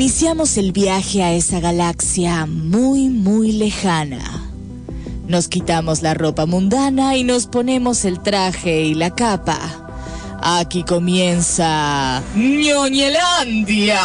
Iniciamos el viaje a esa galaxia muy, muy lejana. Nos quitamos la ropa mundana y nos ponemos el traje y la capa. Aquí comienza ñoñelandia.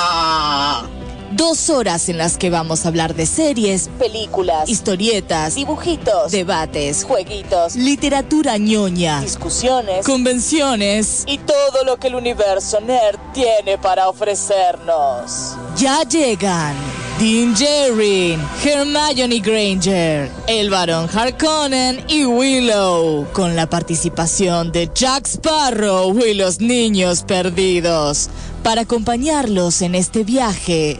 Dos horas en las que vamos a hablar de series, películas, historietas, dibujitos, debates, jueguitos, literatura ñoña, discusiones, convenciones y todo lo que el universo nerd tiene para ofrecernos. Ya llegan Dean Jerry, Hermione Granger, el Barón Harkonnen y Willow, con la participación de Jack Sparrow y los niños perdidos, para acompañarlos en este viaje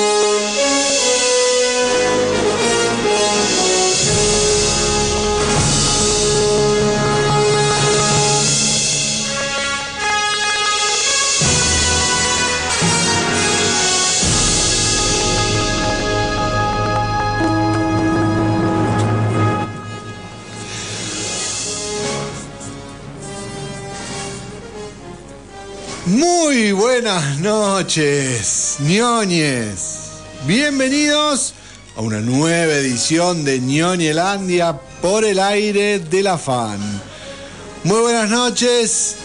Muy buenas noches, ñoñes. Bienvenidos a una nueva edición de ñoñelandia por el aire de la fan. Muy buenas noches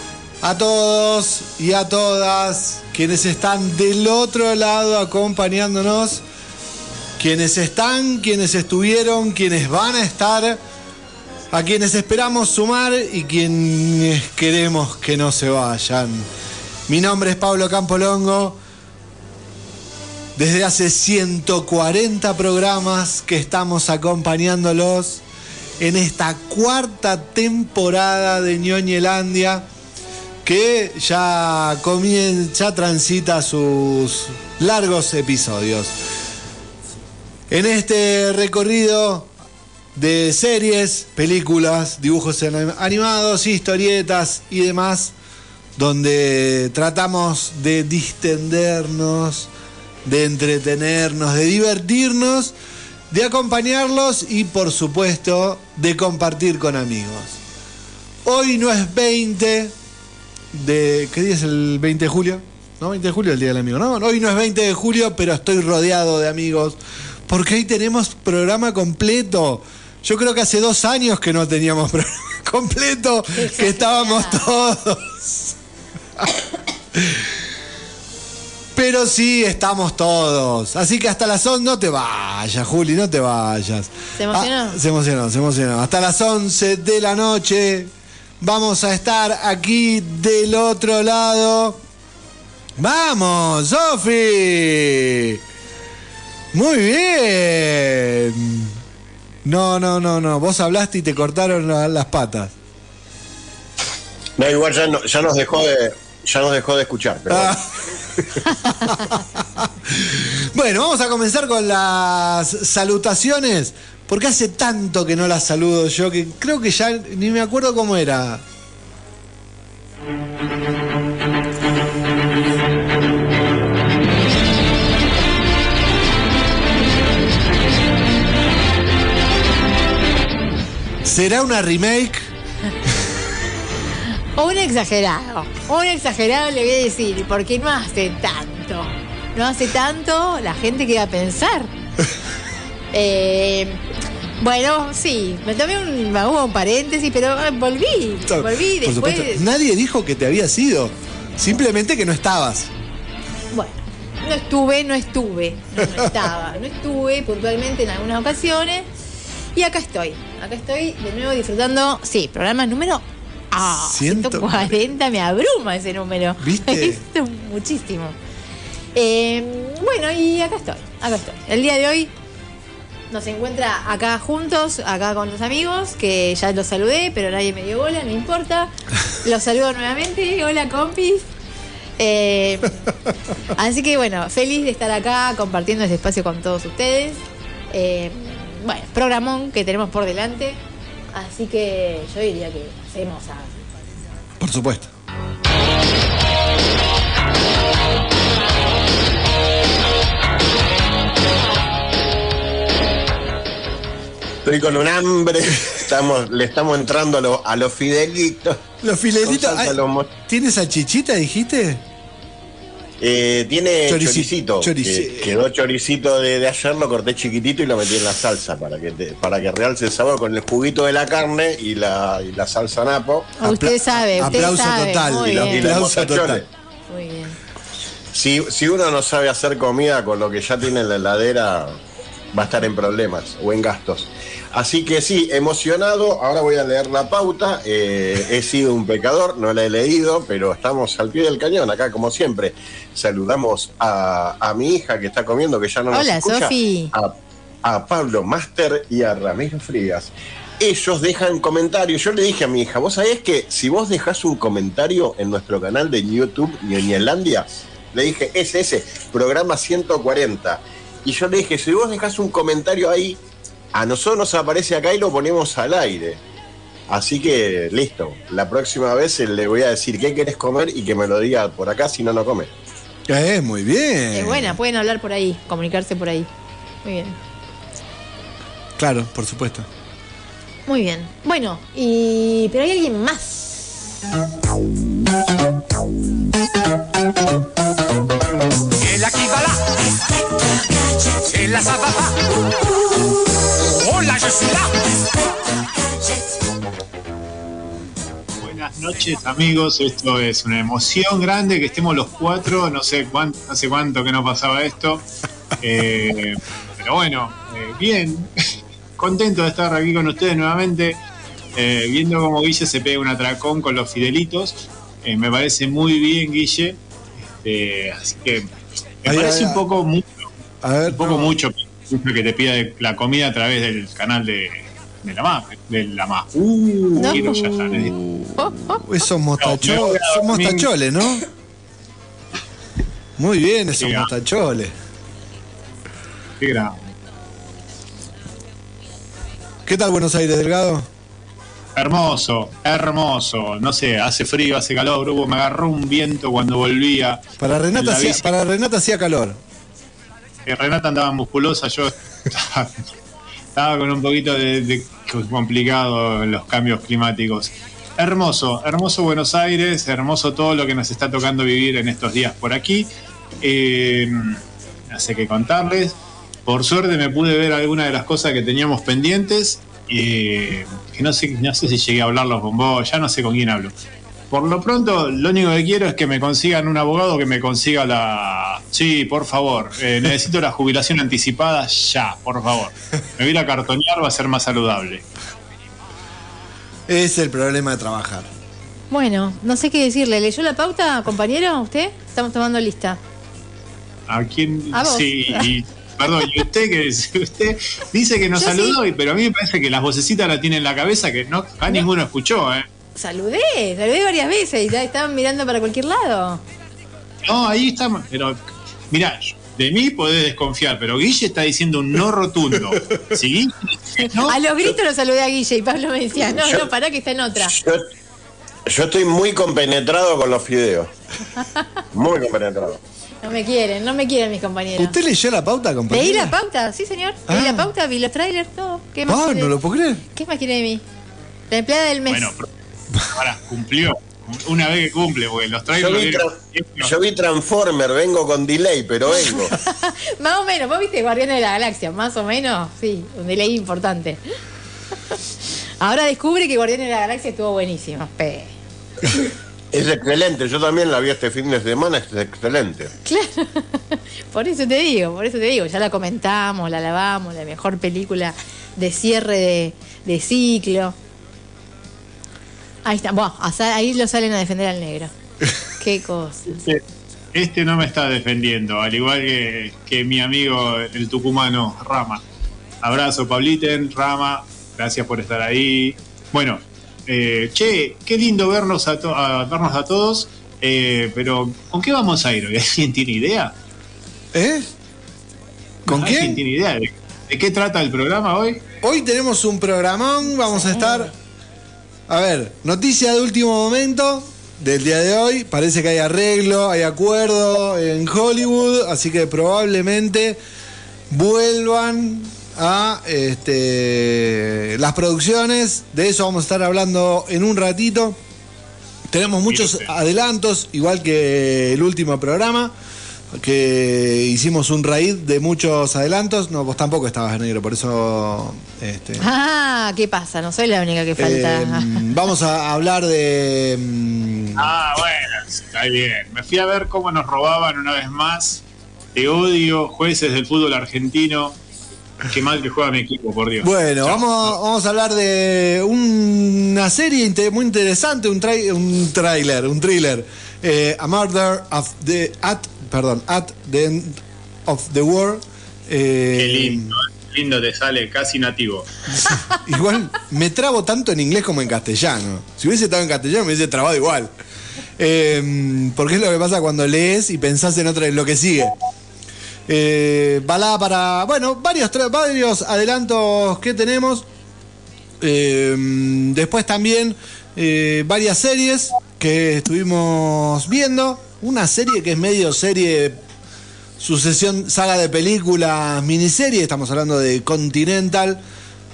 a todos y a todas quienes están del otro lado acompañándonos, quienes están, quienes estuvieron, quienes van a estar, a quienes esperamos sumar y quienes queremos que no se vayan. Mi nombre es Pablo Campolongo. Desde hace 140 programas que estamos acompañándolos en esta cuarta temporada de Ñoñelandia que ya comienza, ya transita sus largos episodios. En este recorrido de series, películas, dibujos animados, historietas y demás, donde tratamos de distendernos, de entretenernos, de divertirnos, de acompañarlos y por supuesto de compartir con amigos. Hoy no es 20 de... ¿Qué día es el 20 de julio? ¿No? 20 de julio el Día del Amigo. No, hoy no es 20 de julio, pero estoy rodeado de amigos. Porque hoy tenemos programa completo. Yo creo que hace dos años que no teníamos programa completo, que estábamos todos. Pero sí, estamos todos. Así que hasta las 11 no te vayas, Juli, no te vayas. ¿Se emocionó? Ah, se emocionó, se emocionó. Hasta las 11 de la noche vamos a estar aquí del otro lado. ¡Vamos, Sofi! Muy bien. No, no, no, no. Vos hablaste y te cortaron la- las patas. No, igual ya, no- ya nos dejó de ya nos dejó de escuchar. Pero bueno. Ah. bueno, vamos a comenzar con las salutaciones. Porque hace tanto que no las saludo yo que creo que ya ni me acuerdo cómo era. ¿Será una remake? O un exagerado. Un exagerado le voy a decir, porque no hace tanto. No hace tanto, la gente que va a pensar. Eh, bueno, sí, me tomé un, hubo un paréntesis, pero eh, volví. Volví Por después. supuesto. Nadie dijo que te había sido. Simplemente que no estabas. Bueno, no estuve, no estuve. No, no estaba. No estuve puntualmente en algunas ocasiones. Y acá estoy. Acá estoy de nuevo disfrutando. Sí, programa número. Ah, Ciento- 140, me abruma ese número. ¿Viste? Esto es muchísimo. Eh, bueno, y acá estoy. Acá estoy. El día de hoy nos encuentra acá juntos, acá con los amigos, que ya los saludé, pero nadie me dio bola, no importa. Los saludo nuevamente. Hola, compis. Eh, así que bueno, feliz de estar acá compartiendo este espacio con todos ustedes. Eh, bueno, programón que tenemos por delante. Así que yo diría que hacemos a. Por supuesto. Estoy con un hambre. Estamos, le estamos entrando a, lo- a los fidelitos. Los salsa Ay, ¿Tienes salchichita, dijiste? Eh, tiene Chorici- choricito. chorici- que- quedó choricito de, de ayer, lo corté chiquitito y lo metí en la salsa para que, te- para que realce el sabor con el juguito de la carne y la, y la salsa napo. Usted Apla- sabe, usted aplauso sabe. total, Muy y los- bien. y Aplauso total. Muy bien. Si, si uno no sabe hacer comida con lo que ya tiene en la heladera, va a estar en problemas o en gastos. Así que sí, emocionado. Ahora voy a leer la pauta. Eh, he sido un pecador, no la he leído, pero estamos al pie del cañón acá, como siempre. Saludamos a, a mi hija que está comiendo, que ya no nos Hola, escucha, Sofi. A, a Pablo Master y a Ramiro Frías. Ellos dejan comentarios. Yo le dije a mi hija, vos sabés que si vos dejás un comentario en nuestro canal de YouTube, Ñoñelandia, le dije, es ese, programa 140. Y yo le dije, si vos dejás un comentario ahí, a nosotros nos aparece acá y lo ponemos al aire. Así que listo, la próxima vez le voy a decir qué querés comer y que me lo diga por acá, si no, no come. Eh, muy bien. Es buena, pueden hablar por ahí, comunicarse por ahí. Muy bien. Claro, por supuesto. Muy bien. Bueno, y pero hay alguien más. Hola, yo soy la. Buenas noches amigos, esto es una emoción grande que estemos los cuatro, no sé cuánto, hace cuánto que no pasaba esto, Eh, pero bueno, eh, bien, contento de estar aquí con ustedes nuevamente, eh, viendo cómo Guille se pega un atracón con los fidelitos, Eh, me parece muy bien Guille, Este, así que me Ay, parece ay, un ay. poco mucho, A ver. un poco mucho que te pida la comida a través del canal de, de la MAP, de la MAP. Uh, No. ya Uh, esos mostacho- No, voy a son mostacholes, ¿no? Muy bien, esos ah. mostacholes. qué. ¿Qué tal Buenos Aires, Delgado? Hermoso, hermoso. No sé, hace frío, hace calor. Hubo, me agarró un viento cuando volvía. Para Renata, hacía, para Renata hacía calor. Renata andaba musculosa, yo estaba, con un poquito de, complicado los cambios climáticos. Hermoso, hermoso Buenos Aires, hermoso todo lo que nos está tocando vivir en estos días por aquí. Eh, no sé qué contarles. Por suerte me pude ver algunas de las cosas que teníamos pendientes. eh, que no sé, no sé si llegué a hablarlos con vos, ya no sé con quién hablo. Por lo pronto, lo único que quiero es que me consigan un abogado que me consiga la. Sí, por favor. eh, necesito la jubilación anticipada ya, por favor. Me voy a ir a cartonear, va a ser más saludable. Es el problema de trabajar. Bueno, no sé qué decirle. ¿Leyó la pauta, compañero? ¿Usted? Estamos tomando lista. ¿A quién? A vos. Sí, y- perdón, y usted que usted dice que nos Yo saludó, y- pero a mí me parece que las vocecitas la tiene en la cabeza que no, acá ninguno escuchó, ¿eh? Saludé, saludé varias veces y ya estaban mirando para cualquier lado. No, ahí estamos. Pero, mirá, de mí podés desconfiar, pero Guille está diciendo un no rotundo. No, a los gritos lo saludé a Guille y Pablo me decía, no, Yo- no, pará que está en otra. Yo, yo estoy muy compenetrado con los fideos. Muy compenetrado. No me quieren, no me quieren mis compañeros. ¿Usted leyó la pauta, compañero? Leí la pauta, sí señor. Leí Ah. la pauta, vi los trailers, todo. ¿Qué más, Ah, quiere? no lo puedo creer. ¿Qué más quiere de mí? La empleada del mes. bueno, pero- ahora cumplió. Una vez que cumple, porque los Yo trailers. vi, tra- yo vi Transformer, vengo con delay, pero vengo. más o menos, vos viste Guardianes de la Galaxia, más o menos, sí, un delay importante. Ahora descubre que Guardianes de la Galaxia estuvo buenísimo. Pe. Es excelente, yo también la vi este fin de semana, es excelente. Claro. Por eso te digo, por eso te digo, ya la comentamos, la lavamos, la mejor película de cierre de, de ciclo. Ahí está, Buah, ahí lo salen a defender al negro. Qué cosa. Este, este no me está defendiendo, al igual que, que mi amigo el tucumano Rama. Abrazo, Pabliten, Rama, gracias por estar ahí. Bueno, eh, che, qué lindo vernos a, to- a- vernos a todos, eh, pero ¿con qué vamos a ir hoy? ¿Alguien tiene idea? ¿Eh? ¿Con ¿Alguien quién? tiene idea de, de qué trata el programa hoy? Hoy tenemos un programón, vamos a estar... A ver, noticia de último momento del día de hoy. Parece que hay arreglo, hay acuerdo en Hollywood, así que probablemente vuelvan a este, las producciones. De eso vamos a estar hablando en un ratito. Tenemos muchos adelantos, igual que el último programa, que hicimos un raíz de muchos adelantos. No, vos tampoco estabas negro, por eso... Este, Ah, ¿qué pasa? No soy la única que falta. eh, vamos a hablar de... mm, Ah, bueno, está bien. Me fui a ver cómo nos robaban una vez más. Te odio, jueces del fútbol argentino. Qué mal que juega mi equipo, por Dios. Bueno, Chao. vamos, vamos a hablar de una serie muy interesante, un, trai- un trailer, un thriller. Eh, a Murder of the, at, perdón, at the End of the World. Eh, Qué lindo, lindo te sale, casi nativo. Igual me trabo tanto en inglés como en castellano. Si hubiese estado en castellano me hubiese trabado igual. Eh, porque es lo que pasa cuando lees y pensás en otra en lo que sigue. Eh, balada para. Bueno, varios, varios adelantos que tenemos. Eh, después también eh, varias series que estuvimos viendo. Una serie que es medio serie, sucesión, saga de películas, miniserie. Estamos hablando de Continental.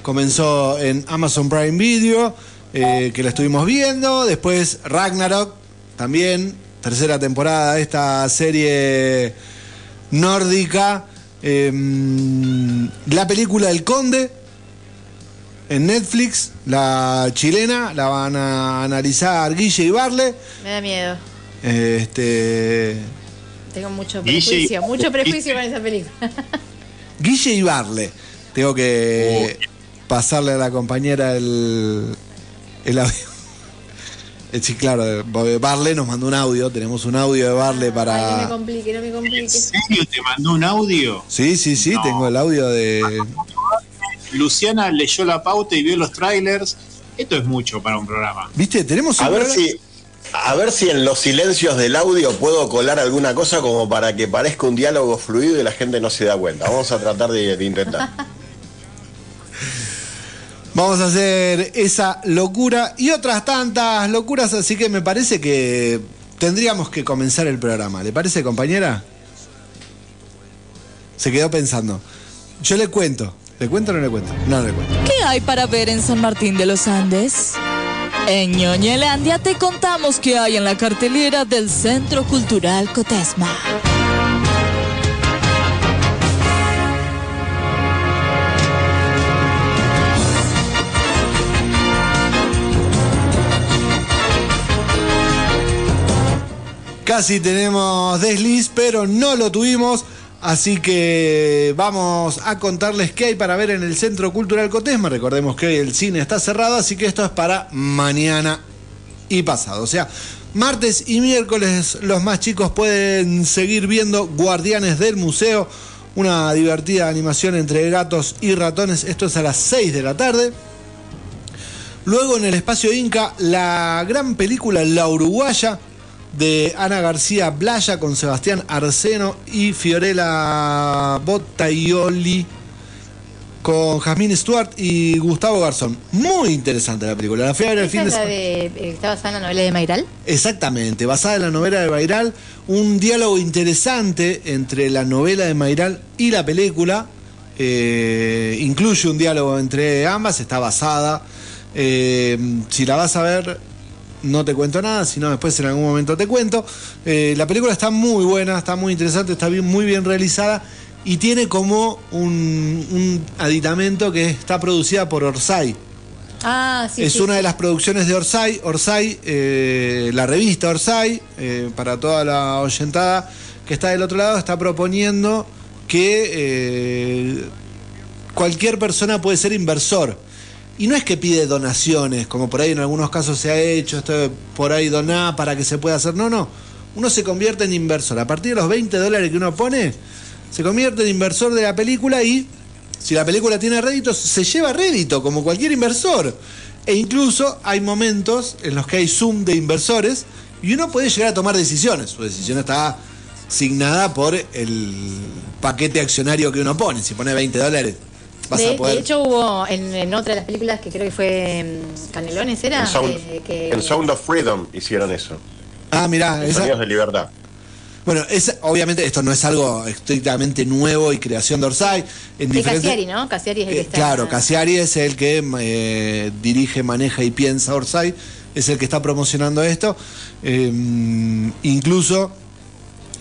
Comenzó en Amazon Prime Video, eh, que la estuvimos viendo. Después Ragnarok, también, tercera temporada de esta serie nórdica. Eh, la película El Conde en Netflix, la chilena, la van a analizar Guille y Barle. Me da miedo. Este, Tengo mucho Guille prejuicio, mucho prejuicio con esa película. Guille y Barle. Tengo que pasarle a la compañera el, el audio. Eh, Sí, claro, porque Barle nos mandó un audio, tenemos un audio de Barle Ay, no me para... complique, no me ¿En complique. serio te mandó un audio? Sí, sí, sí, No. tengo el audio de... Luciana leyó la pauta y vio los trailers. Esto es mucho para un programa. ¿Viste? Tenemos un A ver programa- si. A ver si en los silencios del audio puedo colar alguna cosa como para que parezca un diálogo fluido y la gente no se da cuenta. Vamos a tratar de, de intentar. Vamos a hacer esa locura y otras tantas locuras, así que me parece que tendríamos que comenzar el programa. ¿Le parece, compañera? Se quedó pensando. Yo le cuento. ¿Le cuento o no le cuento? No, no le cuento. ¿Qué hay para ver en San Martín de los Andes? En Ñoñelandia te contamos qué hay en la cartelera del Centro Cultural Cotesma. Casi tenemos desliz, pero no lo tuvimos. Así que vamos a contarles qué hay para ver en el Centro Cultural Cotesma. Recordemos que hoy el cine está cerrado, así que esto es para mañana y pasado. O sea, martes y miércoles los más chicos pueden seguir viendo Guardianes del Museo, una divertida animación entre gatos y ratones. Esto es a las 6 de la tarde. Luego en el espacio Inca, la gran película La Uruguaya de Ana García Blaya con Sebastián Arseno y Fiorella Bottaioli con Jasmine Stewart y Gustavo Garzón. Muy interesante la película. La fui a ver el ¿Esa fin de semana. de, eh, está basada en la novela de Mayral? Exactamente, basada en la novela de Mayral, un diálogo interesante entre la novela de Mayral y la película. eh, incluye un diálogo entre ambas, está basada. eh, si la vas a ver, no te cuento nada, sino después en algún momento te cuento. Eh, la película está muy buena, está muy interesante, está bien, muy bien realizada y tiene como un, un aditamento que está producida por Orsay Ah, sí. es sí, una sí. de las producciones de Orsay. Orsay, eh, la revista Orsay, eh, para toda la oyentada que está del otro lado, está proponiendo que eh, cualquier persona puede ser inversor. Y no es que pide donaciones, como por ahí en algunos casos se ha hecho, esto por ahí donar para que se pueda hacer. No, no. Uno se convierte en inversor. A partir de los 20 dólares que uno pone, se convierte en inversor de la película y si la película tiene réditos, se lleva rédito, como cualquier inversor. E incluso hay momentos en los que hay Zoom de inversores y uno puede llegar a tomar decisiones. Su decisión está asignada por el paquete accionario que uno pone. Si pone 20 dólares, de, a poder. de hecho hubo en, en otra de las películas que creo que fue mm, Canelones, ¿era? En Sound, Eh, que, Sound of Freedom hicieron eso. ah, mirá, En esa, Sonidos de Libertad. Bueno, es, obviamente esto no es algo estrictamente nuevo y creación de Orsay. En De diferentes- Cassiari, ¿no? Cassiari es el que Eh, está. Claro, Cassiari es el que eh, dirige, maneja y piensa Orsay, es el que está promocionando esto. Eh, incluso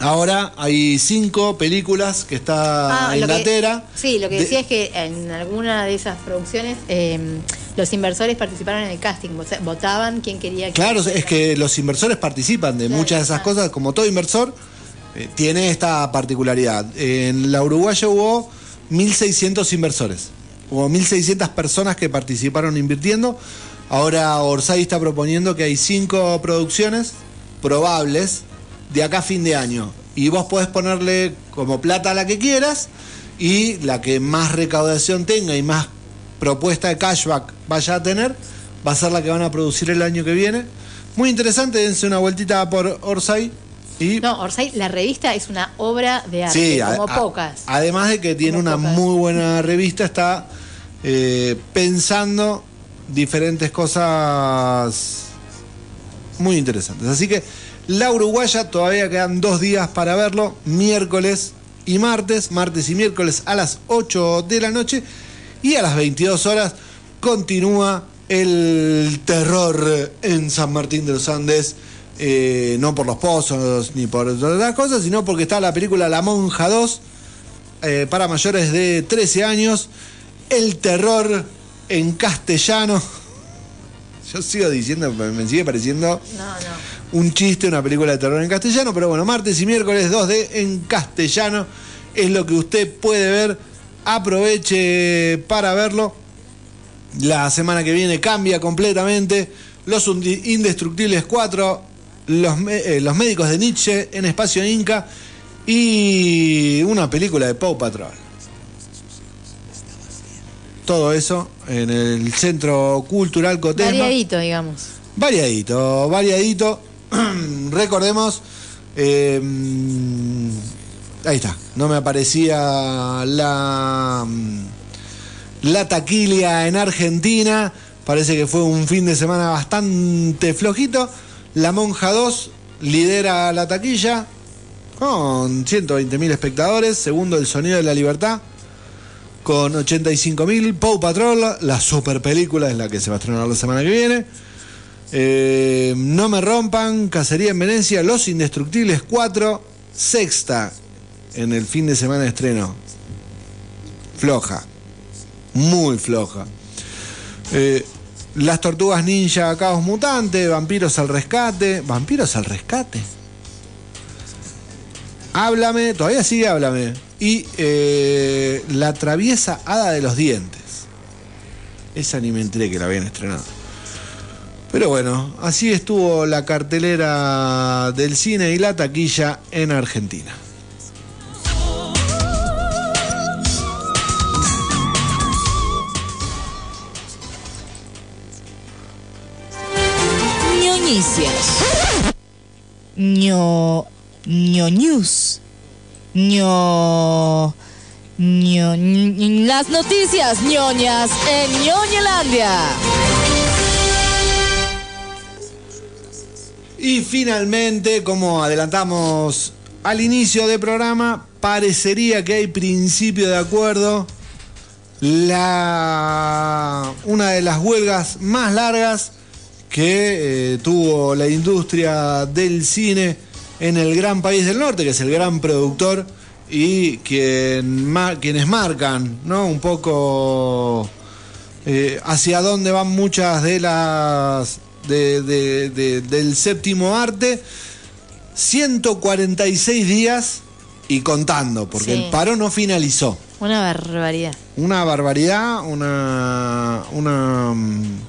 ahora hay cinco películas que está Ah, en la tera. Sí, lo que de- decía es que en alguna de esas producciones eh, los inversores participaron en el casting, votaban quién quería que. Claro, es que los inversores participan de Claro, muchas de esas ah. cosas, como todo inversor, eh, tiene esta particularidad. En la Uruguaya hubo 1.600 inversores, hubo 1.600 personas que participaron invirtiendo. Ahora Orsay está proponiendo que hay cinco producciones probables de acá a fin de año. Y vos podés ponerle como plata a la que quieras y la que más recaudación tenga y más propuesta de cashback vaya a tener, va a ser la que van a producir el año que viene. Muy interesante, dense una vueltita por Orsay y No, Orsay, la revista es una obra de arte, Sí, como a- pocas. Además de que tiene Como una pocas. muy buena revista, está eh, pensando diferentes cosas muy interesantes. Así que la Uruguaya todavía quedan dos días para verlo, miércoles y martes, martes y miércoles a las 8 de la noche y a las 22 horas continúa el terror en San Martín de los Andes. eh, no por los pozos ni por otras cosas, sino porque está la película La Monja 2 eh, para mayores de 13 años. El terror en castellano. Yo sigo diciendo, me sigue pareciendo No, no. Un chiste, una película de terror en castellano, pero bueno, martes y miércoles 2D en castellano es lo que usted puede ver. Aproveche para verlo. La semana que viene cambia completamente. Los Indestructibles 4, los, eh, los médicos de Nietzsche en Espacio Inca y una película de Paw Patrol. Todo eso en el Centro Cultural Cotesma. Variadito, digamos. Variadito, variadito. Recordemos. eh, ahí está. No me aparecía la. La taquilla en Argentina. Parece que fue un fin de semana bastante flojito. La Monja 2 lidera la taquilla con 120.000 espectadores. Segundo, El Sonido de la Libertad con 85.000. Paw Patrol, la super película, es la que se va a estrenar la semana que viene. Eh, no me rompan, Cacería en Venecia, Los Indestructibles 4, sexta en el fin de semana de estreno. Floja, muy floja. Eh, las Tortugas Ninja, Caos Mutante, Vampiros al Rescate, Vampiros al Rescate. Háblame, todavía sigue Háblame. Y eh, La Traviesa Hada de los Dientes. Esa ni me enteré que la habían estrenado. Pero bueno, así estuvo la cartelera del cine y la taquilla en Argentina. ñoñicias. ño. ño news. ño. ño. las noticias ñoñas en ñoñelandia. Y finalmente, como adelantamos al inicio del programa, parecería que hay principio de acuerdo. La, una de las huelgas más largas que eh, tuvo la industria del cine en el gran país del norte, que es el gran productor y quien quienes marcan ¿no? un poco eh, hacia dónde van muchas de las de- de- de- del séptimo arte 146 días y contando porque Sí. el paro no finalizó Una barbaridad. una barbaridad una una mm,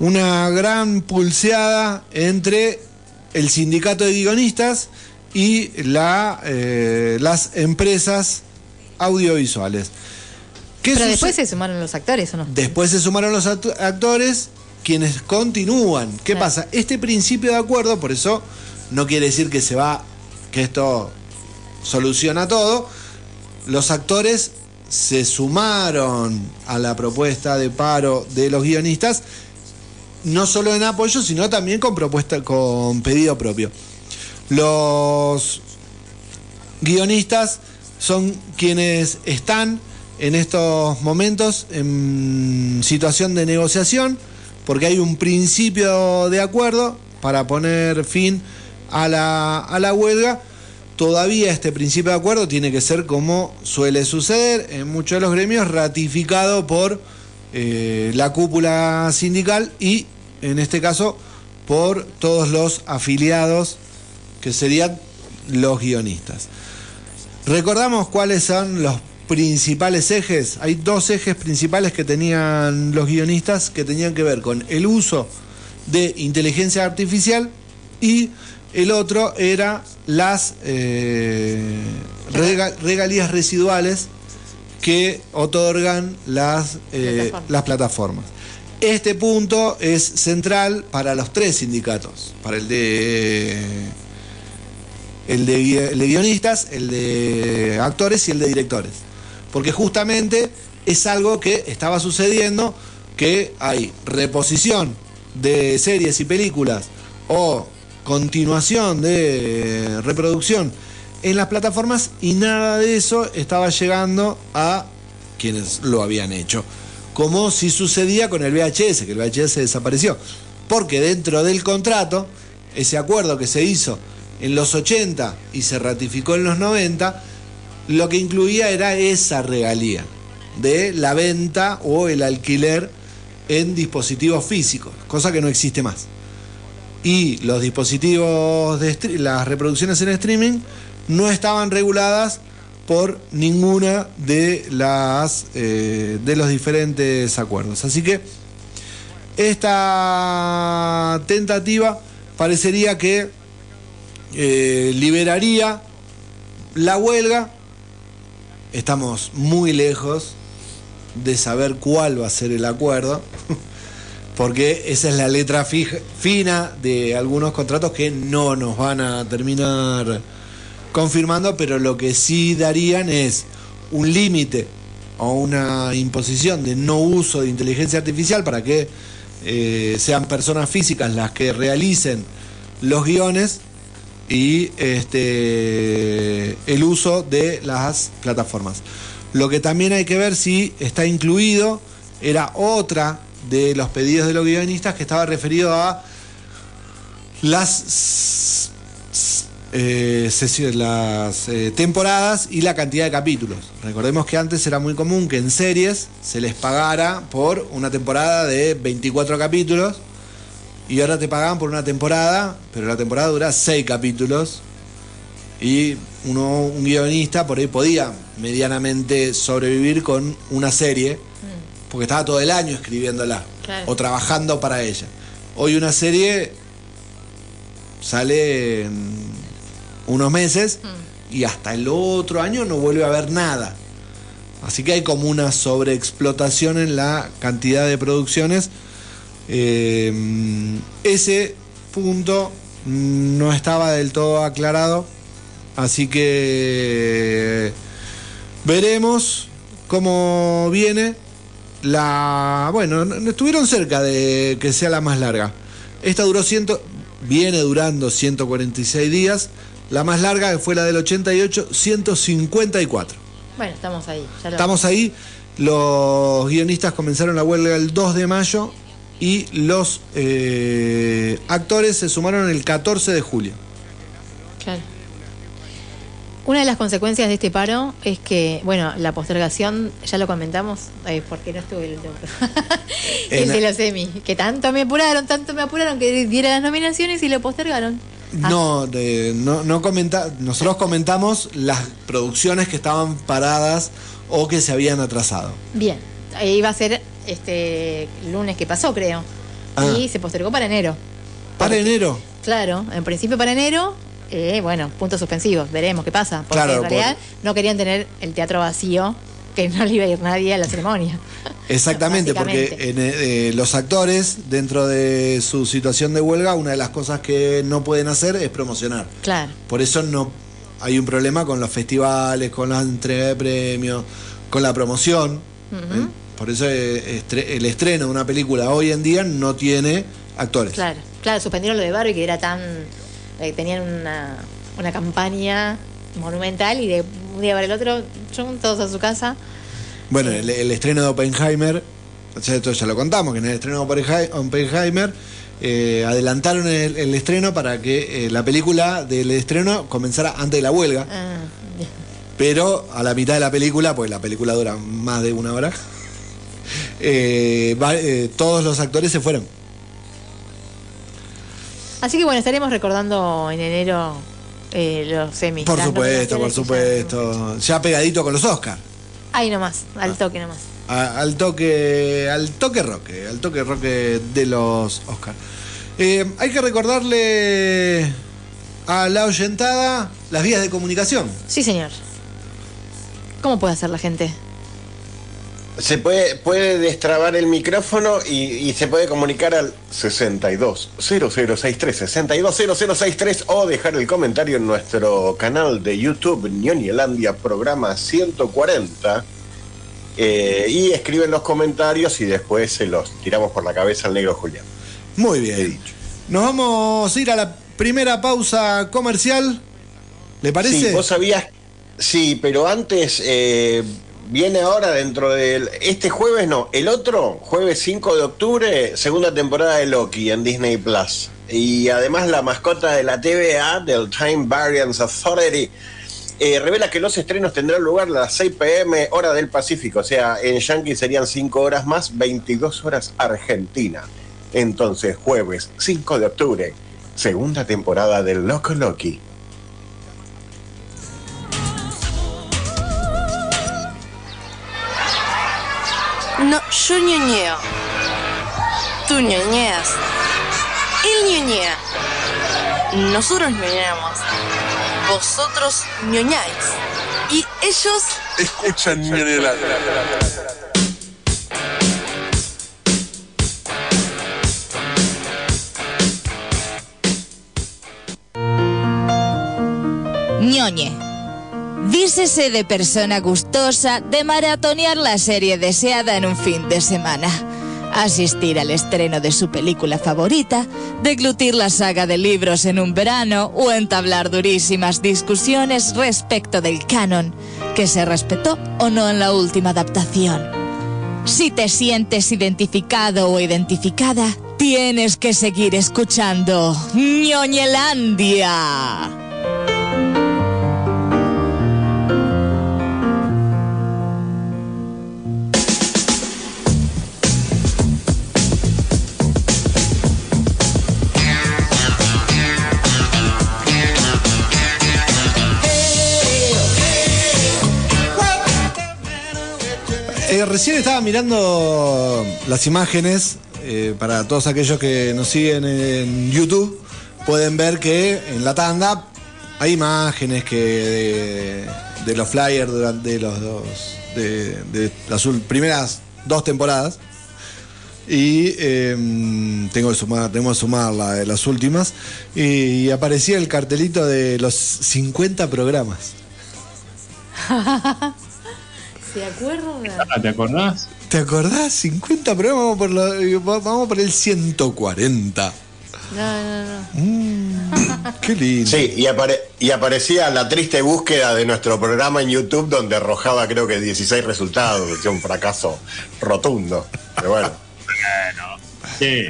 una gran pulseada entre el sindicato de guionistas y la, eh, las empresas audiovisuales. ¿Qué Pero después se sumaron los actores, ¿o no? Después se sumaron los actores quienes continúan. ¿Qué Claro. pasa? Este principio de acuerdo, por eso no quiere decir que se va, que esto soluciona todo. Los actores se sumaron a la propuesta de paro de los guionistas, no solo en apoyo, sino también con propuesta, con pedido propio. Los guionistas son quienes están en estos momentos en situación de negociación, porque hay un principio de acuerdo para poner fin a la, a la huelga. Todavía este principio de acuerdo tiene que ser como suele suceder en muchos de los gremios, ratificado por eh, la cúpula sindical y en este caso por todos los afiliados que serían los guionistas. Recordamos cuáles son los principales ejes. Hay dos ejes principales que tenían los guionistas que tenían que ver con el uso de inteligencia artificial y el otro era las eh, rega- regalías residuales que otorgan las, eh, Plataformas. las plataformas. Este punto es central para los tres sindicatos, para el de el de, gui- el de guionistas, el de actores y el de directores. Porque justamente es algo que estaba sucediendo, que hay reposición de series y películas o continuación de reproducción en las plataformas y nada de eso estaba llegando a quienes lo habían hecho. Como si sucedía con el VHS, que el VHS desapareció. Porque dentro del contrato, ese acuerdo que se hizo en los 80 y se ratificó en los 90, lo que incluía era esa regalía de la venta o el alquiler en dispositivos físicos, cosa que no existe más. Y los dispositivos de las reproducciones en streaming no estaban reguladas por ninguna de las eh, de los diferentes acuerdos. Así que esta tentativa parecería que eh, liberaría la huelga. Estamos muy lejos de saber cuál va a ser el acuerdo, porque esa es la letra fina de algunos contratos que no nos van a terminar confirmando, pero lo que sí darían es un límite o una imposición de no uso de inteligencia artificial para que eh, sean personas físicas las que realicen los guiones y este el uso de las plataformas. Lo que también hay que ver si está incluido era otra de los pedidos de los guionistas que estaba referido a las eh, las eh, temporadas y la cantidad de capítulos. Recordemos que antes era muy común que en series se les pagara por una temporada de 24 capítulos y ahora te pagaban por una temporada, pero la temporada dura 6 capítulos y uno, un guionista por ahí podía medianamente sobrevivir con una serie porque estaba todo el año escribiéndola Claro. o trabajando para ella. Hoy una serie sale en unos meses y hasta el otro año no vuelve a haber nada. Así que hay como una sobreexplotación en la cantidad de producciones. Eh, ese punto no estaba del todo aclarado. Así que veremos cómo viene la. Bueno, no- estuvieron cerca de que sea la más larga. Esta duró ciento, viene durando 146 días. La más larga que fue la del 88, 154. Bueno, estamos ahí. ya lo- Estamos ahí. Los guionistas comenzaron la huelga el 2 de mayo y los eh, actores se sumaron el 14 de julio. Claro. Una de las consecuencias de este paro es que, bueno, la postergación, ya lo comentamos, eh, porque no estuve el último. el de los Emmy, que tanto me apuraron, tanto me apuraron que diera las nominaciones y lo postergaron. Ah, No, de- no, no comenta, nosotros comentamos las producciones que estaban paradas o que se habían atrasado. Bien, ahí iba a ser este lunes que pasó, creo. Ah. Y se postergó para enero. Para enero. Claro, en principio para enero, eh, bueno, puntos suspensivos, veremos qué pasa. Porque Claro, en realidad no querían tener el teatro vacío, que no le iba a ir nadie a la ceremonia. Exactamente, porque en, eh, los actores, dentro de su situación de huelga, una de las cosas que no pueden hacer es promocionar. Claro, Por eso no hay un problema con los festivales, con la entrega de premios, con la promoción. ¿eh? Por eso eh, el estreno de una película hoy en día no tiene actores. claro. Claro, suspendieron lo de Barbie, que era tan eh, tenían una, una campaña monumental y de un día para el otro, todos a su casa. Bueno, el, el estreno de Oppenheimer, o sea, esto ya lo contamos, que en el estreno de Oppenhei- Oppenheimer eh, adelantaron el, el estreno para que eh, la película del estreno comenzara antes de la huelga, Ah, pero a la mitad de la película, pues la película dura más de una hora, eh, va- eh, todos los actores se fueron. Así que bueno, estaremos recordando en enero eh, los semis. Por supuesto, por supuesto. Ya pegadito con los Oscars. Ahí nomás, al toque nomás. A- al toque al toque roque al toque roque de los Oscar hay que recordarle a la oyentada las vías de comunicación Sí, señor. ¿Cómo puede hacer la gente? Se puede, puede destrabar el micrófono y, y se puede comunicar al 62 0063 62 0063 o dejar el comentario en nuestro canal de YouTube Ñoñelandia programa 140 eh, y escriben los comentarios y después se los tiramos por la cabeza al negro Julián. muy He bien dicho. nos vamos a ir a la primera pausa comercial ¿le parece? Sí, vos sabías. Sí, pero antes eh, viene ahora dentro del. Este jueves no, el otro, jueves 5 de octubre, segunda temporada de Loki en Disney Plus. Y además la mascota de la TVA, del Time Variance Authority, eh, revela que los estrenos tendrán lugar a las 6 pm hora del Pacífico. O sea, en Yankee serían 5 horas más, 22 horas Argentina. Entonces, jueves 5 de octubre, segunda temporada del Loco Loki. No, yo ñoñeo. Tú ñoñeas. Él ñoñea. Nosotros ñoñeamos. Vosotros ñoñáis. Y ellos Escuchan Ñoñelandia. Ñoñe. Dícese de persona gustosa de maratonear la serie deseada en un fin de semana. Asistir al estreno de su película favorita, deglutir la saga de libros en un verano o entablar durísimas discusiones respecto del canon, que se respetó o no en la última adaptación. Si te sientes identificado o identificada, tienes que seguir escuchando Ñoñelandia. Eh, recién estaba mirando las imágenes eh, para todos aquellos que nos siguen en YouTube. Pueden ver que en la tanda hay imágenes que de, los flyers durante los dos de, de las primeras dos temporadas. Y eh, tengo que sumar, tengo que sumar la las últimas. Y, y aparecía el cartelito de los 50 programas. ¿Se acuerdan? Ah, ¿Te acordás? ¿Te acordás? 50 programas, vamos por, lo- vamos por el 140. No, no, no. Mm, qué lindo. Sí, y, apare- y aparecía la triste búsqueda de nuestro programa en YouTube donde arrojaba creo que 16 resultados, que un fracaso rotundo. Pero bueno, Sí,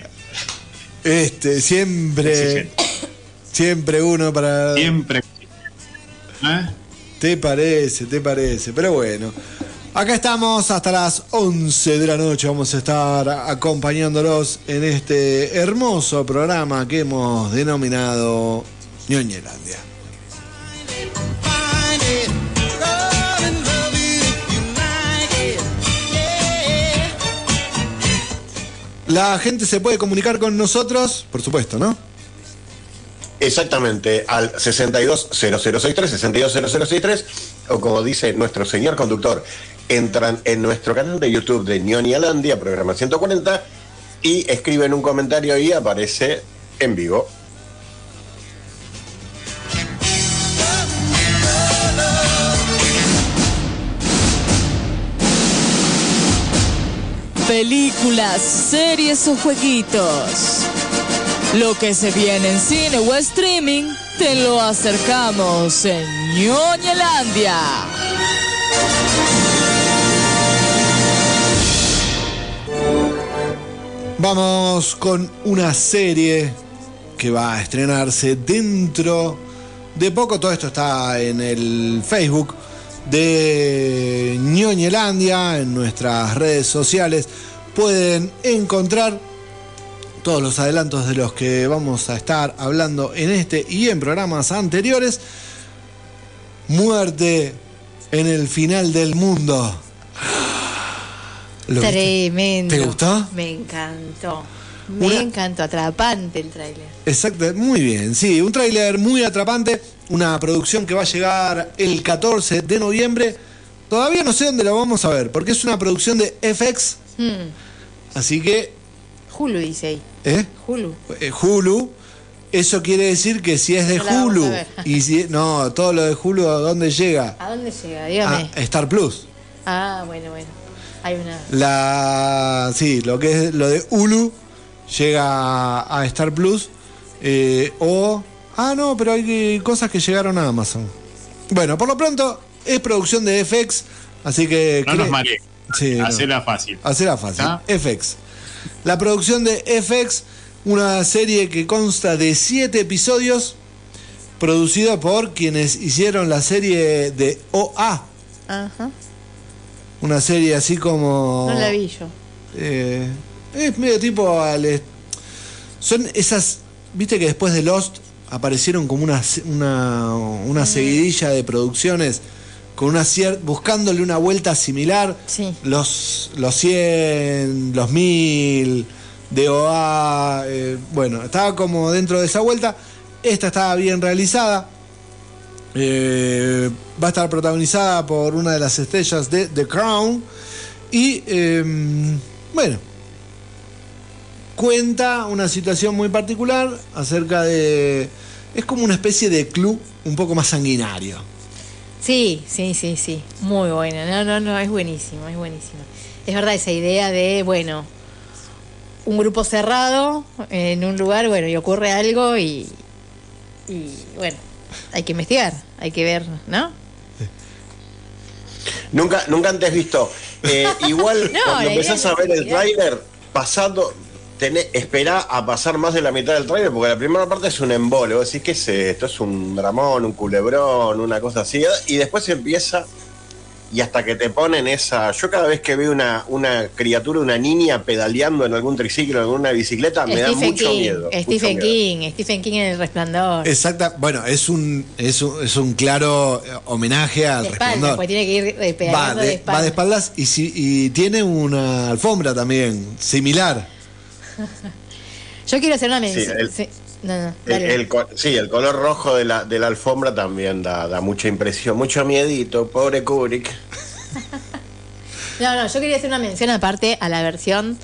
Este, siempre. Siempre uno para. siempre. ¿Eh? Te parece, te parece. Pero bueno. Acá estamos hasta las 11 de la noche. Vamos a estar acompañándolos en este hermoso programa que hemos denominado Ñoñelandia. La gente se puede comunicar con nosotros, por supuesto, ¿no? exactamente al 620063, 620063, o como dice nuestro señor conductor, entran en nuestro canal de YouTube de Ñonialandia, programa 140, y escriben un comentario y aparece en vivo. Películas, series o jueguitos. Lo que se viene en cine o streaming, te lo acercamos en Ñoñelandia. Vamos con una serie que va a estrenarse dentro de poco. Todo esto está en el Facebook de Ñoñelandia, en nuestras redes sociales. Pueden encontrar todos los adelantos de los que vamos a estar hablando en este y en programas anteriores. Muerte en el final del mundo. Tremendo. ¿Te gustó? Me encantó. Me Una- encantó. Atrapante el tráiler. Exacto, muy bien. Sí, un tráiler muy atrapante, una producción que va a llegar el 14 de noviembre. Todavía no sé dónde la vamos a ver, porque es una producción de FX, Hmm. así que Hulu dice ahí. ¿eh? Hulu. Eh, Hulu. Eso quiere decir que si es de la Hulu y si no, todo lo de Hulu ¿a dónde llega? ¿A dónde llega? Dígame. A Star Plus. Ah, bueno, bueno. Hay una. La sí, lo que es lo de Hulu llega a Star Plus eh, o ah no, pero hay cosas que llegaron a Amazon. Bueno, por lo pronto es producción de FX, así que No nos marees. Sí, no. Hacela fácil. Hacerla fácil. ¿Ah? FX. La producción de FX, una serie que consta de siete episodios, producida por quienes hicieron la serie de OA, Ajá. una serie así como... No la vi yo. Eh, es medio tipo al son esas viste que después de Lost aparecieron como una una, una seguidilla de producciones con una cier- buscándole una vuelta similar Sí. los los 100 los 1000 de OA eh, bueno estaba como dentro de esa vuelta esta estaba bien realizada Eh, va a estar protagonizada por una de las estrellas de The Crown y eh, bueno, cuenta una situación muy particular acerca de... Es como una especie de club un poco más sanguinario. Sí, sí, sí, sí. Muy buena. No, no, no, es buenísimo, es buenísimo. Es verdad esa idea de, bueno, un grupo cerrado en un lugar, bueno, y ocurre algo y, y bueno, hay que investigar, hay que ver, ¿no? Nunca, nunca antes visto. Eh, igual, No, cuando empezás a ver el tráiler, pasando, tenés, esperá a pasar más de la mitad del tráiler, porque la primera parte es un embole. Vos decís, ¿qué es esto? Es un dramón, un culebrón, una cosa así. Y después empieza, y hasta que te ponen esa... Yo cada vez que veo una, una criatura, una niña pedaleando en algún triciclo, en alguna bicicleta, me da mucho King, miedo. mucho Stephen miedo. King, Stephen King en el resplandor. Exacta, bueno, es un, es un, es un claro eh, homenaje al de resplandor. pues tiene que ir eh, Va de, de, espalda. va de espaldas y, si- y tiene una alfombra también, similar. Yo quiero hacer una Sí, mención. el- sí. No, no, El, sí, el color rojo de la, de la alfombra también da, da mucha impresión, mucho miedito, pobre Kubrick. No, no, yo quería hacer una mención aparte a la versión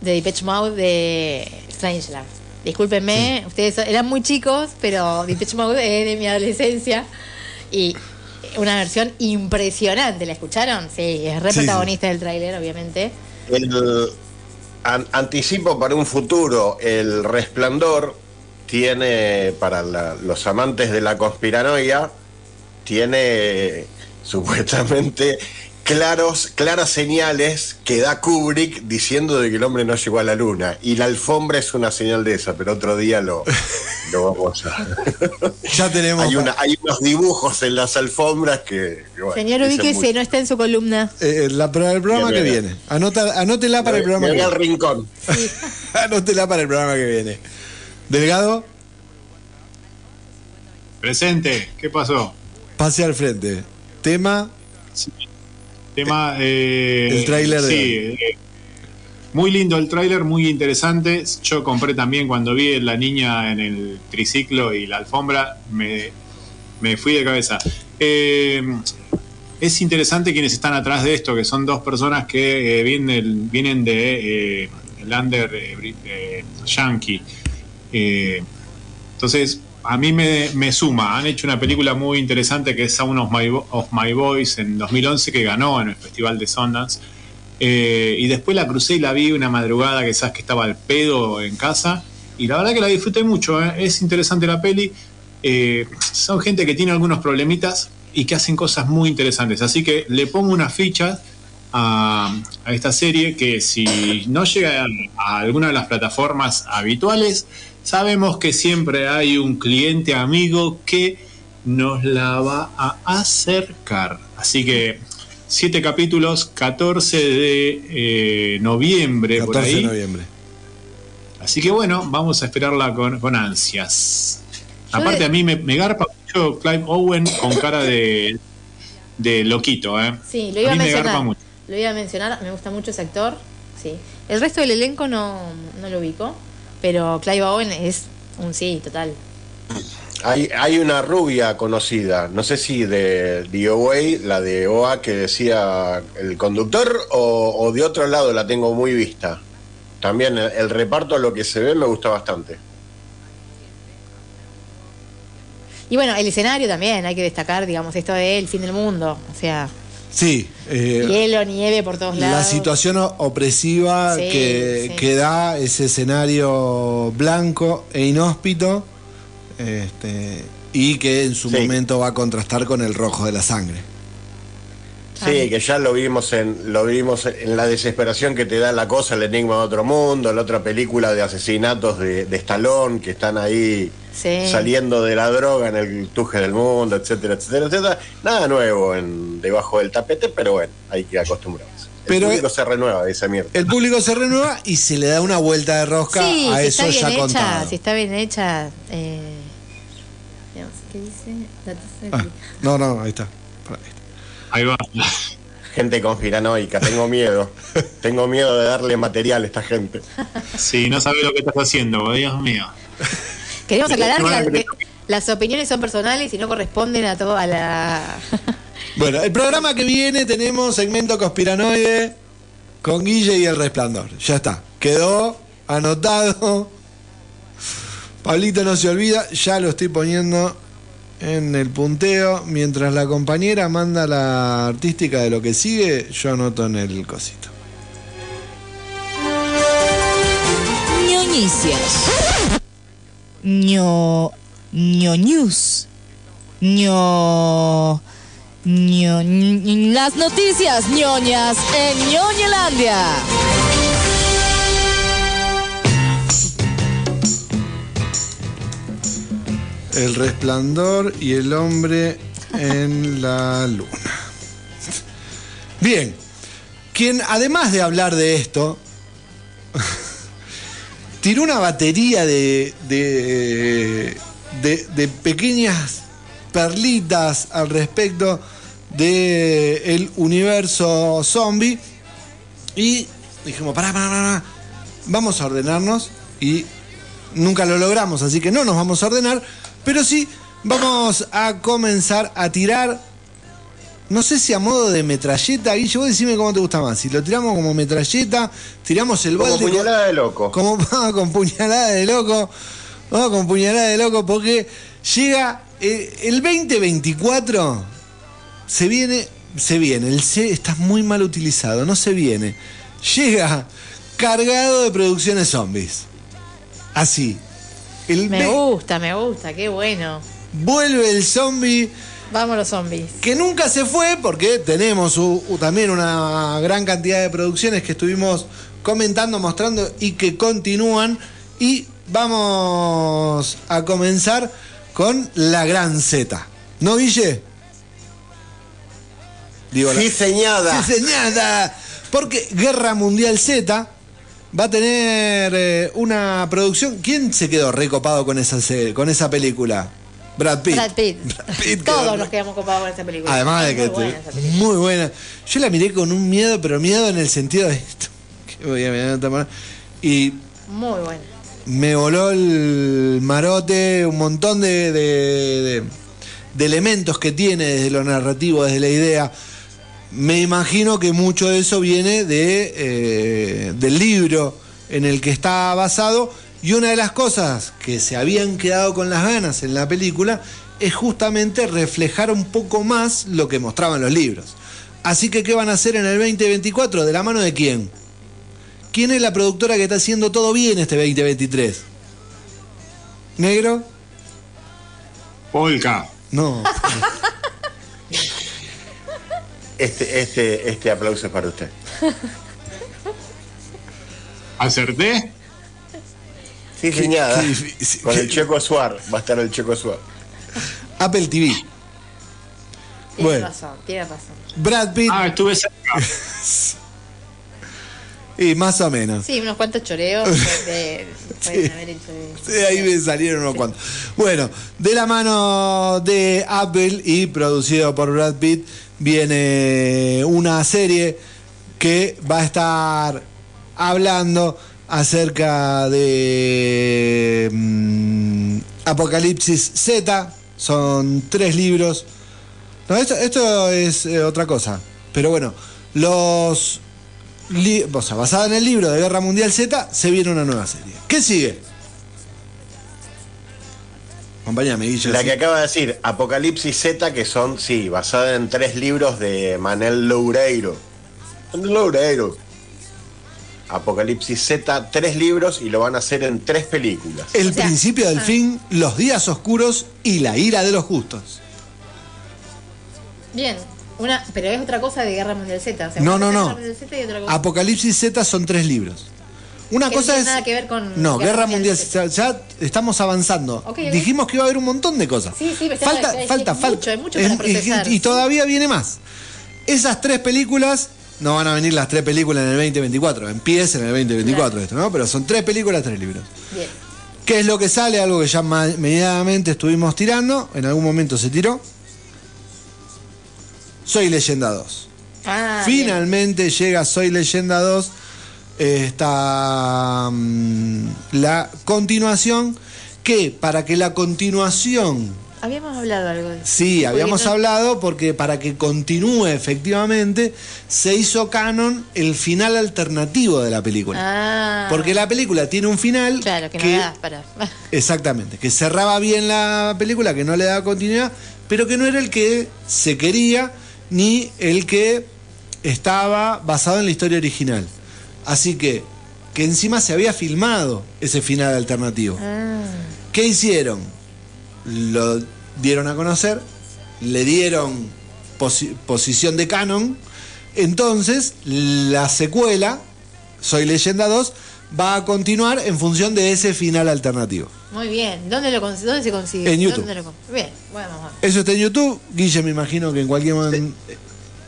de Depeche Mode de Strangeland. Discúlpenme, ustedes eran muy chicos, pero Depeche Mode es de mi adolescencia y una versión impresionante. ¿La escucharon? Sí, es re Sí, sí. protagonista del tráiler, obviamente. El an- anticipo para un futuro, el resplandor tiene, para la- los amantes de la conspiranoia, tiene supuestamente claros, claras señales que da Kubrick diciendo de que el hombre no llegó a la luna. Y la alfombra es una señal de esa, pero otro día lo, lo vamos a... Ya tenemos. hay, una, hay unos dibujos en las alfombras que... bueno, Señor, ubíquese, no está en su columna. eh, la, para el programa Bien, que viene. Anota, anótela para el programa me que voy al viene. rincón. Anótela para el programa que viene. Delgado, Presente, ¿qué pasó? pase al frente. Tema, Tema. eh, El tráiler de Sí. eh, muy lindo el tráiler, muy interesante. Yo compré también cuando vi la niña en el triciclo y la alfombra, me, me fui de cabeza. Eh, es interesante quienes están atrás de esto, que son dos personas que eh, vienen, vienen de eh, el under yankee. Eh, entonces, a mí me, suma. Han hecho una película muy interesante que es Sound of My, of My Voice en 2011 que ganó en el Festival de Sundance. Eh, y después la crucé y la vi una madrugada que sabes que estaba al pedo en casa. y la verdad que la disfruté mucho, ¿eh? es interesante la peli. Son gente que tiene algunos problemitas y que hacen cosas muy interesantes. Así que le pongo unas fichas a, a esta serie que si no llega a, a alguna de las plataformas habituales, sabemos que siempre hay un cliente amigo que nos la va a acercar. Así que siete capítulos, 14 de eh, noviembre por 14 de ahí. noviembre. Así que bueno, vamos a esperarla con, con ansias. Yo Aparte de- a mí me, me garpa mucho Clive Owen con cara de, de loquito, ¿eh? Sí, lo iba a, mí mencionar. garpa mucho. Lo iba a mencionar, me gusta mucho ese actor. Sí. El resto del elenco no, no lo ubico, pero Clive Owen es un sí, total. Hay, hay una rubia conocida, no sé si de DOA, la de OA que decía el conductor, o, o de otro lado la tengo muy vista. También el, el reparto, lo que se ve, me gusta bastante. Y bueno, el escenario también, hay que destacar, digamos, esto de el fin del mundo. O sea, Sí, eh, hielo, nieve por todos lados. la situación opresiva Sí, que, sí. que da ese escenario blanco e inhóspito este, y que en su Sí. momento va a contrastar con el rojo de la sangre. Sí, que ya lo vimos en lo vimos en la desesperación que te da la cosa, el enigma de otro mundo, la otra película de asesinatos de, de Stallone que están ahí Sí. saliendo de la droga en el tuje del mundo, etcétera, etcétera, etcétera. Nada nuevo en debajo del tapete, pero bueno, hay que acostumbrarse. El público se renueva esa mierda. El público se renueva y se le da una vuelta de rosca Sí, a si eso está bien ya hecha, contado. si está bien hecha. Eh, digamos, ¿Qué dice? Ah, no, no, ahí está. Ahí. Ahí va. Gente conspiranoica, tengo miedo. tengo miedo de darle material a esta gente. Sí, no sabes lo que estás haciendo, Dios mío. Queremos aclarar que, la- las opiniones son personales y no corresponden a toda la. Bueno, el programa que viene tenemos segmento conspiranoide con Guille y el resplandor. Ya está. Quedó anotado. Pablito no se olvida, ya lo estoy poniendo en el punteo. Mientras la compañera manda la artística de lo que sigue, yo anoto en el cosito. ñoñicias. Ño. ño. ño. ñ- las noticias ñoñas en ñoñelandia. El resplandor y el hombre en la luna. Bien, quien además de hablar de esto, tiró una batería de, de, pequeñas perlitas al respecto del universo zombie y dijimos, pará, pará, pará, vamos a ordenarnos y nunca lo logramos, así que no nos vamos a ordenar, pero sí vamos a comenzar a tirar, no sé si a modo de metralleta, Guille, vos decime cómo te gusta más, si lo tiramos como metralleta, tiramos el Como balde... con- puñalada de loco. como vamos con puñalada de loco, vamos con puñalada de loco porque llega eh, el 2024, se viene, se viene, el C está muy mal utilizado, no se viene, llega cargado de producciones zombies. Así. El Me gusta, me gusta, qué bueno. vuelve el zombie Vamos los zombies. que nunca se fue porque tenemos u- u- también una gran cantidad de producciones que estuvimos comentando, mostrando y que continúan. Y vamos a comenzar con la gran Z. ¿No, Guille? Digo, la- Sí, señada. Sí, señada. Porque Guerra Mundial Z va a tener eh, una producción. ¿Quién se quedó recopado con esa, con esa película? Brad Pitt. Brad Pitt. Pitt Todos quedó- nos quedamos copados con esta película. Además de que muy buena te- esa muy buena. Yo la miré con un miedo, pero miedo en el sentido de esto. que voy a mirar de. Y Muy buena. me voló el marote, un montón de, de- de- de elementos que tiene desde lo narrativo, desde la idea. Me imagino que mucho de eso viene de, eh, del libro en el que está basado. Y una de las cosas que se habían quedado con las ganas en la película es justamente reflejar un poco más lo que mostraban los libros. Así que, ¿qué van a hacer en el 2024? ¿De la mano de quién? ¿Quién es la productora que está haciendo todo bien este 2023? ¿Negro? Polka. No. Este, este, este aplauso es para usted. ¿Acerté? Sí, señada. Con el Checo Suar. Va a estar el Checo Suar. Apple TV. Tiene Bueno. razón, tiene razón. Brad Pitt. Ah, estuve cerca. Y más o menos. Sí, unos cuantos choreos de, pueden Sí. haber hecho de- Sí, ahí me salieron unos cuantos. Bueno, de la mano de Apple y producido por Brad Pitt, viene una serie que va a estar hablando acerca de mm, Apocalipsis Z. Son tres libros. No, esto, esto es eh, otra cosa. Pero bueno, los. o sea, basada en el libro de Guerra Mundial Z, se viene una nueva serie. ¿Qué sigue? Acompáñame, Guille. La que acaba de decir, Apocalipsis Z, que son, sí, basada en tres libros de Manel Loureiro. Manel Loureiro. Apocalipsis Z, tres libros y lo van a hacer en tres películas. El O sea, principio del ah. fin, los días oscuros y la ira de los justos. Bien, una, pero es otra cosa de Guerra Mundial Z. O sea, No, no, no. Guerra Mundial Z y otra cosa. Apocalipsis Z son tres libros. Una Que no cosa tiene es. nada que ver con No, Guerra Guerra Mundial Mundial. Ya, ya estamos avanzando. Dijimos que iba a haber un montón de cosas. Sí, sí, pero está- falta, hay- hay falta, mucho, falta. hay mucho Es- y- procesar, y, sí. todavía viene más. Esas tres películas. No van a venir las tres películas en el 2024. Empieza en el 2024 Claro. esto, ¿no? Pero son tres películas, tres libros. Bien. ¿Qué es lo que sale? Algo que ya medianamente estuvimos tirando. En algún momento se tiró. Soy Leyenda 2. Ah, bien. Finalmente llega Soy Leyenda 2. eh, Está mm, la continuación. Que para que la continuación. Habíamos hablado algo de eso. Sí, habíamos no- hablado porque para que continúe efectivamente se hizo canon el final alternativo de la película. Ah. Porque la película tiene un final Claro, que no que- da para. Exactamente, que cerraba bien la película, que no le daba continuidad, pero que no era el que se quería ni el que estaba basado en la historia original. Así que, que encima se había filmado ese final alternativo. Ah. ¿Qué hicieron? Lo dieron a conocer, le dieron posi- posición de canon, entonces la secuela, Soy Leyenda 2, va a continuar en función de ese final alternativo. Muy bien. ¿Dónde, lo, cons- dónde se consigue? En YouTube. ¿Dónde lo con- bien, bueno, vamos. Eso está en YouTube. Guille, me imagino que en cualquier momento.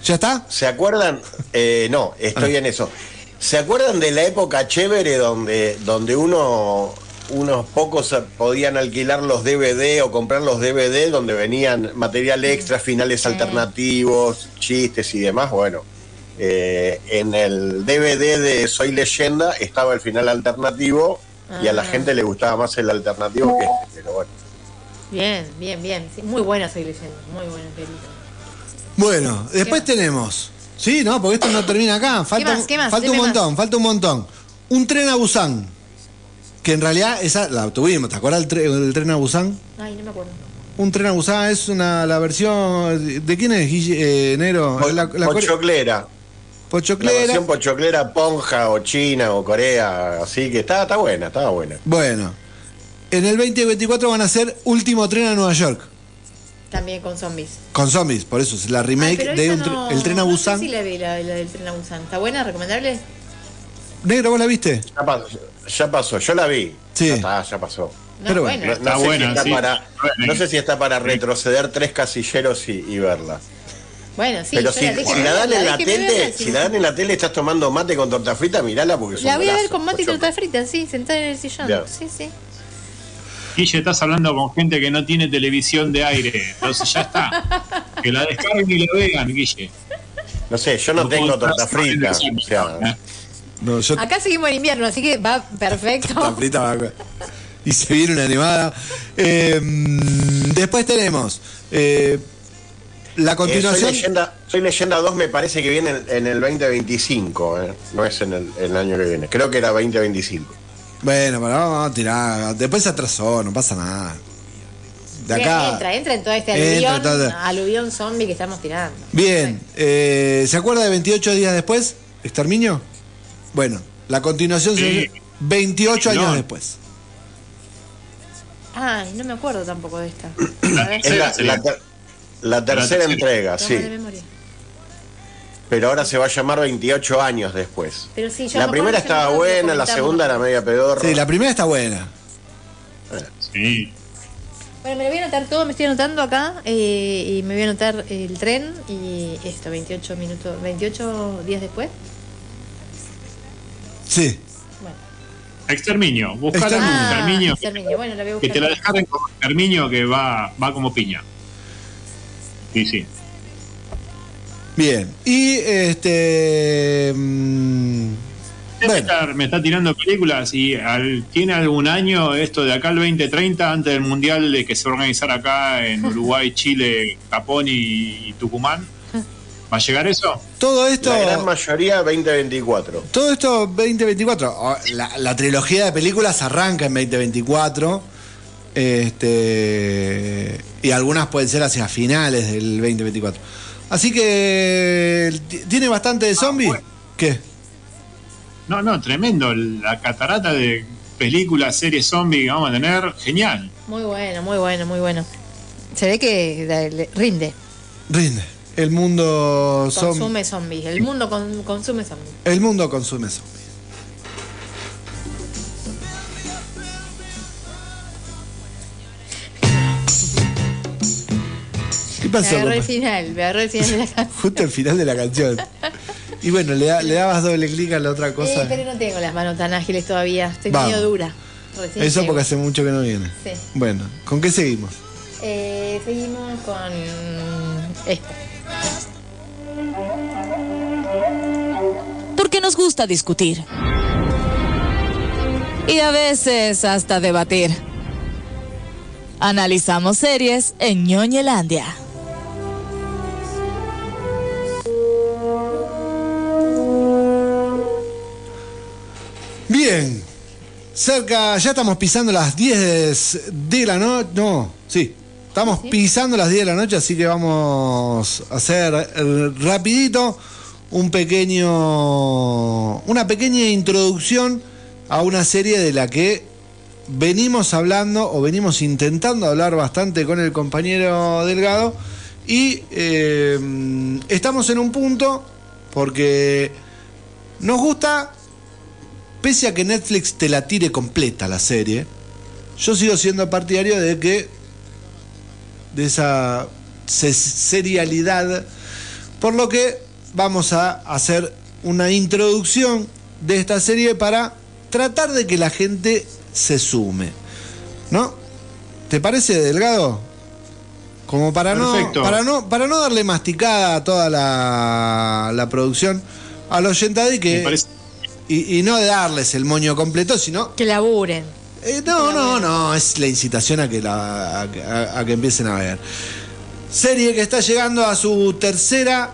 ¿Ya está? ¿Se acuerdan? Eh, no, estoy Ah. en eso. ¿Se acuerdan de la época chévere donde, donde uno, unos pocos podían alquilar los DVD o comprar los DVD donde venían material extra, finales alternativos, chistes y demás? Bueno, eh, en el DVD de Soy Leyenda estaba el final alternativo y a la Ah. gente le gustaba más el alternativo que este, pero bueno. Bien, bien, bien. Sí, muy buena soy leyendo. Muy buena película. Bueno, después tenemos. Sí, no, porque esto no termina acá. Falta, más? ¿Qué más? falta un montón, falta un montón. Un tren a Busan. Que en realidad esa la tuvimos. ¿Te acuerdas del, tre- del tren a Busan? Ay, no me acuerdo. Un tren a Busan es una la versión. ¿De quién es, Guille? Eh, Nero? Po- La- la core- Pochoclera. La Pochoclera. versión pochoclera ponja o china o Corea, así que está, está buena, estaba buena. Bueno, en el 2024 van a ser Último Tren a Nueva York. También con zombies. Con zombies, por eso es la Ay, remake pero de un tre- no- El Tren a no Busan. sé si la vi, la, la del tren a Busan. ¿Está buena? ¿Recomendable? Negro, ¿vos la viste? Ya pasó, ya pasó, yo la vi. Sí. Ya está, ya pasó. No, Pero bueno. No, Está sé buena, si está sí. para, no y- sé si está para retroceder tres casilleros y, y verla. Bueno, sí. Pero si, la- si la dan en la tele, verla, si sí. la dan en la tele estás tomando mate con torta frita, mirala porque La voy a ver con mate y pochoclo. torta frita, sí, sentada en el sillón. Sí, sí. Guille, estás hablando con gente que no tiene televisión de aire. Entonces ya está. Que la descarguen y la vean, Guille. No sé, yo no, No tengo torta frita. O sea, ¿eh? No, yo Acá seguimos en invierno, así que va perfecto. Y se viene una animada. Eh, mm, después tenemos eh, la eh, soy, continuación. leyenda, soy leyenda 2 me parece que viene en, en el 2025, eh, no es en el, el año que viene. Creo que era 2025. Bueno, pero vamos a tirar. Después se atrasó, no pasa nada. De Bien, acá. entra, entra en todo este Entra, aluvión, todo- aluvión zombie que estamos tirando. Bien, eh, ¿se acuerda de 28 días después? ¿Exterminio? Bueno, la continuación Sí. se 28 No. años después. Ay, no me acuerdo tampoco de esta. La Es la, sería. la ter- la tercera entrega, sí. Pero ahora se va a llamar 28 años después. Pero sí, yo La me primera estaba buena, la segunda era media pedorra. Sí, la primera está buena. Sí. Bueno, me lo voy a anotar todo, me estoy anotando acá eh, y me voy a anotar el tren y esto, 28 minutos, 28 días después. Sí. Bueno. Exterminio. Buscar Ah, exterminio. exterminio. Bueno, la voy a Que te la descarguen como exterminio que va, va como piña. Sí, sí. Bien. Y este. mm, Me, bueno, está, me está tirando películas y al- tiene algún año esto de acá al 2030, antes del mundial de que se va a organizar acá en Uruguay, Chile, Japón y, y Tucumán. ¿Va a llegar eso? todo esto. La gran mayoría 2024. Todo esto 2024. Oh, La, la trilogía de películas arranca en 2024. Este, y algunas pueden ser hacia finales del 2024. Así que tiene bastante de zombies. bueno. ¿Qué? No, no, tremendo. La catarata de películas, series zombies que vamos a tener, genial. Muy bueno, muy bueno, muy bueno. Se ve que rinde. Rinde. El mundo. Consume zombies. El mundo con- consume zombies. El mundo consume zombies. ¿Qué Me pasó? agarró el final, me agarró el final de la canción. Justo el final de la canción. Y bueno, le, da- le dabas doble clic a la otra cosa. Eh, pero no tengo las manos tan ágiles todavía. Estoy Vamos. medio dura. Recién Eso llego. porque hace mucho que no viene. Sí. Bueno, ¿con qué seguimos? Eh, seguimos con esto. Nos gusta discutir. Y a veces hasta debatir. Analizamos series en ñoñelandia. Bien. Cerca, ya estamos pisando las 10 de la noche. No, sí. Estamos pisando las 10 de la noche, así que vamos a hacer eh, rapidito un pequeño una pequeña introducción a una serie de la que venimos hablando o venimos intentando hablar bastante con el compañero Delgado. Y eh, estamos en un punto porque nos gusta pese a que Netflix te la tire completa la serie, yo sigo siendo partidario de que de esa se- serialidad, por lo que vamos a hacer una introducción de esta serie para tratar de que la gente se sume, ¿no? ¿Te parece delgado? Como para no, para no para no darle masticada a toda la, la producción al oyentado y que Me parece y, y no de darles el moño completo, sino. Que laburen. eh, no, no, no, es la incitación a que, la, a, que- a- a que empiecen a ver. Serie que está llegando a su tercera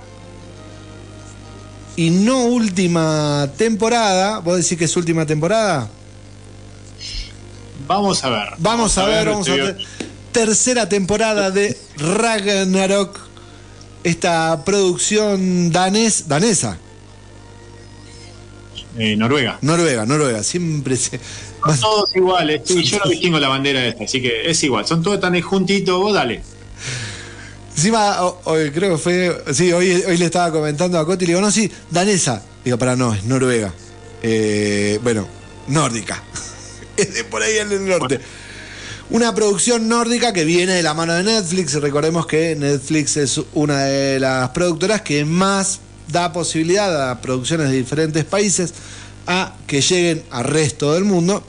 y no última temporada. ¿Vos decís que es última temporada? Vamos a ver. Vamos a ver, vamos a ver. Tercera temporada de Ragnarok. Esta producción danés, danesa, Eh, Noruega. noruega, noruega. Siempre se. Son todos iguales. Sí, yo no distingo la bandera esta, así que es igual. Son todos tan juntitos. Vos dale. Encima, ho- hoy creo que fue. Sí, hoy, hoy le estaba comentando a Coti y le digo, no, sí, danesa. Digo, para no, es noruega. Eh, bueno, nórdica. Es de por ahí en el norte. Una producción nórdica que viene de la mano de Netflix. Recordemos que Netflix es una de las productoras que más da posibilidad a producciones de diferentes países a que lleguen al resto del mundo.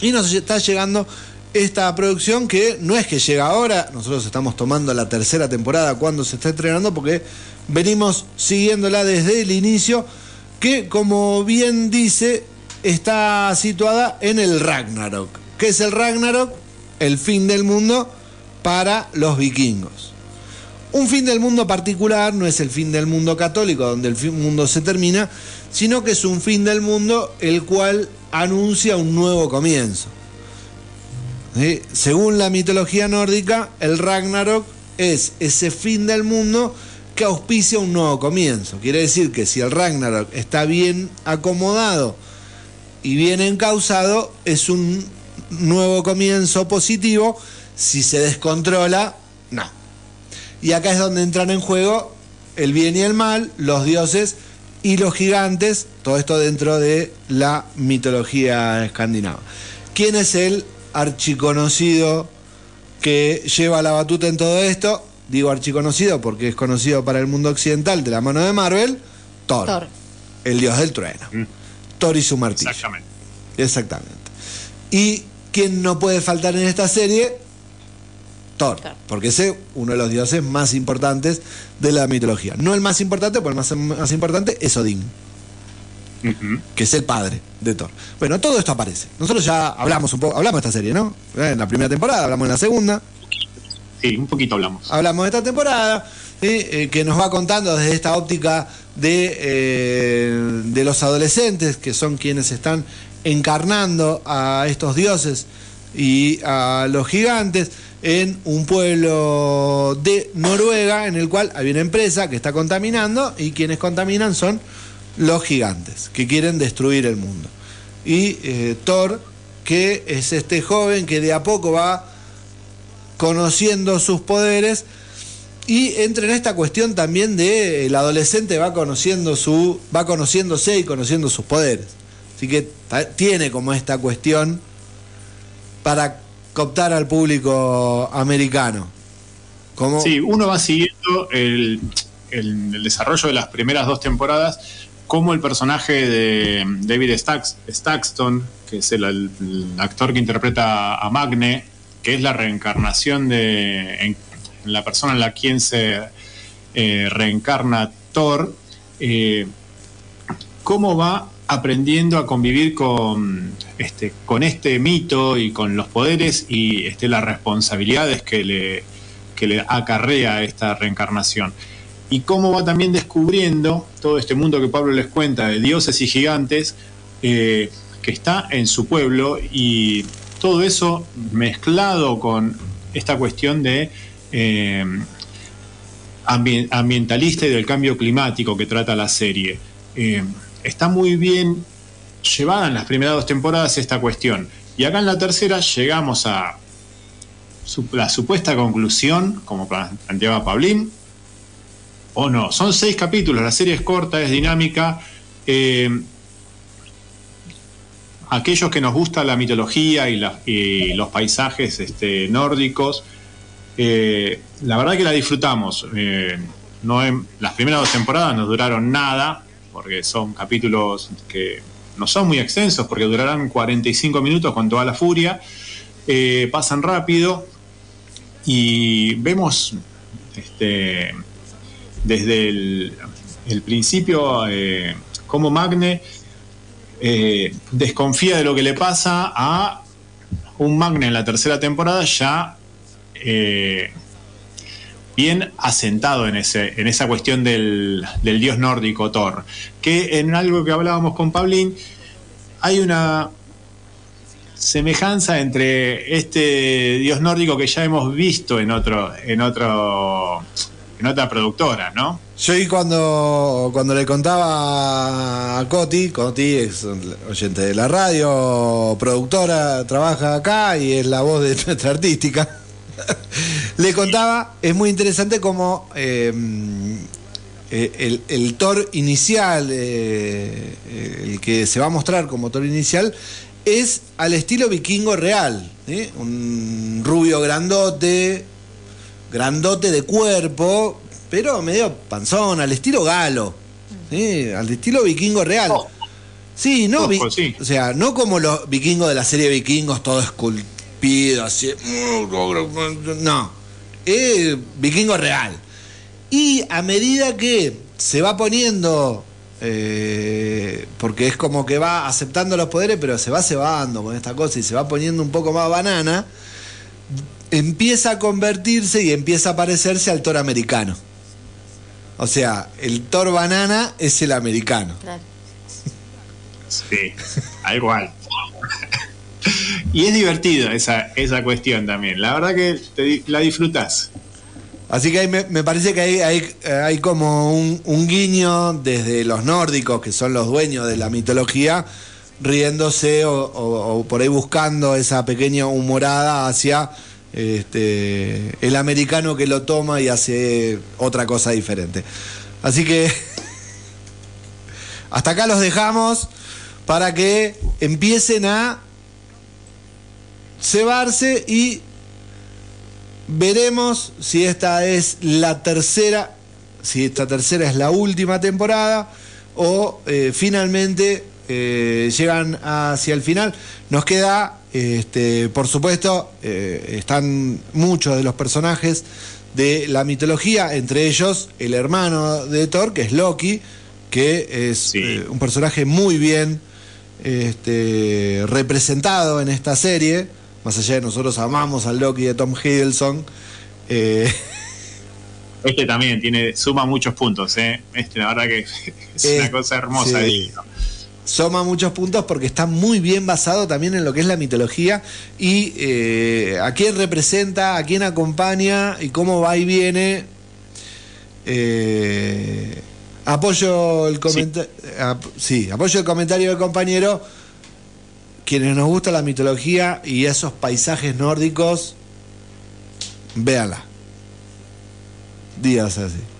Y nos está llegando esta producción que no es que llega ahora, nosotros estamos tomando la tercera temporada cuando se está estrenando porque venimos siguiéndola desde el inicio, que como bien dice, está situada en el Ragnarok. ¿Qué es el Ragnarok? El fin del mundo para los vikingos. Un fin del mundo particular no es el fin del mundo católico, donde el mundo se termina, sino que es un fin del mundo el cual anuncia un nuevo comienzo. Según la mitología nórdica, el Ragnarok es ese fin del mundo que auspicia un nuevo comienzo. Quiere decir que si el Ragnarok está bien acomodado y bien encausado, es un nuevo comienzo positivo. Si se descontrola, no. Y acá es donde entran en juego el bien y el mal, los dioses y los gigantes, todo esto dentro de la mitología escandinava. ¿Quién es el archiconocido que lleva la batuta en todo esto? Digo archiconocido porque es conocido para el mundo occidental de la mano de Marvel, Thor, Thor. el dios del trueno. Mm. Thor y su martillo. Exactamente. Exactamente. ¿Y quién no puede faltar en esta serie? Thor, Thor. porque es uno de los dioses más importantes de la mitología. No el más importante, porque el más, más importante es Odín, Que es el padre de Thor. Bueno, todo esto aparece. Nosotros ya hablamos un poco, hablamos de esta serie, ¿no? Eh, En la primera temporada, hablamos en la segunda, Sí, un poquito hablamos. hablamos de esta temporada, ¿sí? Eh, que nos va contando desde esta óptica de, eh, de los adolescentes, que son quienes están encarnando a estos dioses y a los gigantes en un pueblo de Noruega en el cual hay una empresa que está contaminando y quienes contaminan son los gigantes que quieren destruir el mundo. Y eh, Thor, que es este joven que de a poco va conociendo sus poderes y entra en esta cuestión también de el adolescente va conociendo su va conociéndose y conociendo sus poderes. Así que tiene como esta cuestión para cooptar al público americano. Como Sí, uno va siguiendo el- el desarrollo de las primeras dos temporadas, como el personaje de David Stax- Staxton, que es el, actor que interpreta a Magne, que es la reencarnación de en, la persona en la quien se eh, reencarna Thor, eh, cómo va aprendiendo a convivir con este, con este mito y con los poderes y este, las responsabilidades que le acarrea esta reencarnación. Y cómo va también descubriendo todo este mundo que Pablo les cuenta de dioses y gigantes eh, que está en su pueblo y todo eso mezclado con esta cuestión de eh, ambi- ambientalista y del cambio climático que trata la serie. Eh, está muy bien llevada en las primeras dos temporadas esta cuestión. Y acá en la tercera llegamos a la supuesta conclusión, como planteaba Pablín, o no. Son seis capítulos, la serie es corta, es dinámica. Eh, aquellos que nos gusta la mitología y, los paisajes este, nórdicos, eh, la verdad que la disfrutamos. Eh, no las primeras dos temporadas no duraron nada, porque son capítulos que no son muy extensos, porque durarán 45 minutos con toda la furia. Pasan rápido y vemos este, desde el, principio eh, cómo Magne eh, desconfía de lo que le pasa a un Magne en la tercera temporada ya eh, bien asentado en, ese, en esa cuestión del, del dios nórdico Thor. Que en algo que hablábamos con Pablín, hay una semejanza entre este dios nórdico que ya hemos visto en otro, en otro, otra productora, ¿no? Yo ahí cuando, cuando le contaba a Coti, Coti es oyente de la radio, productora, trabaja acá y es la voz de nuestra artística. le contaba, es muy interesante como eh, eh, el, el Thor inicial, eh, eh, el que se va a mostrar como Thor inicial, es al estilo vikingo real. ¿sí? Un rubio grandote, grandote de cuerpo, pero medio panzón, al estilo galo, ¿sí? al estilo vikingo real. Sí, no, Ojo, sí. o sea, no como los vikingos de la serie Vikingos, todo esculpido, así. No, es vikingo real. Y a medida que se va poniendo, eh, porque es como que va aceptando los poderes, pero se va cebando con esta cosa y se va poniendo un poco más banana, empieza a convertirse y empieza a parecerse al Thor americano. O sea, el Thor banana es el americano. Claro. Sí, alto. y es divertido esa, esa cuestión también. La verdad que te la disfrutas. Así que ahí me, me parece que hay, hay, hay como un, un guiño desde los nórdicos, que son los dueños de la mitología, riéndose o, o- o por ahí buscando esa pequeña humorada hacia este, el americano que lo toma y hace otra cosa diferente. Así que hasta acá los dejamos para que empiecen a cebarse y veremos si esta es la tercera, si esta tercera es la última temporada o eh, finalmente eh, llegan hacia el final. Nos queda, este, por supuesto, eh, están muchos de los personajes de la mitología, entre ellos el hermano de Thor, que es Loki, que es Sí. eh, un personaje muy bien este, representado en esta serie. Más allá de nosotros amamos al Loki de Tom Hiddleston. eh, Este también tiene, suma muchos puntos, ¿eh? Este, la verdad que es una cosa hermosa. sí. Suma muchos puntos porque está muy bien basado también en lo que es la mitología y eh, a quién representa, a quién acompaña y cómo va y viene. Eh, apoyo el comentario. Sí. apoyo el comentario del compañero. Quienes nos gusta la mitología y esos paisajes nórdicos, véanla. Días así.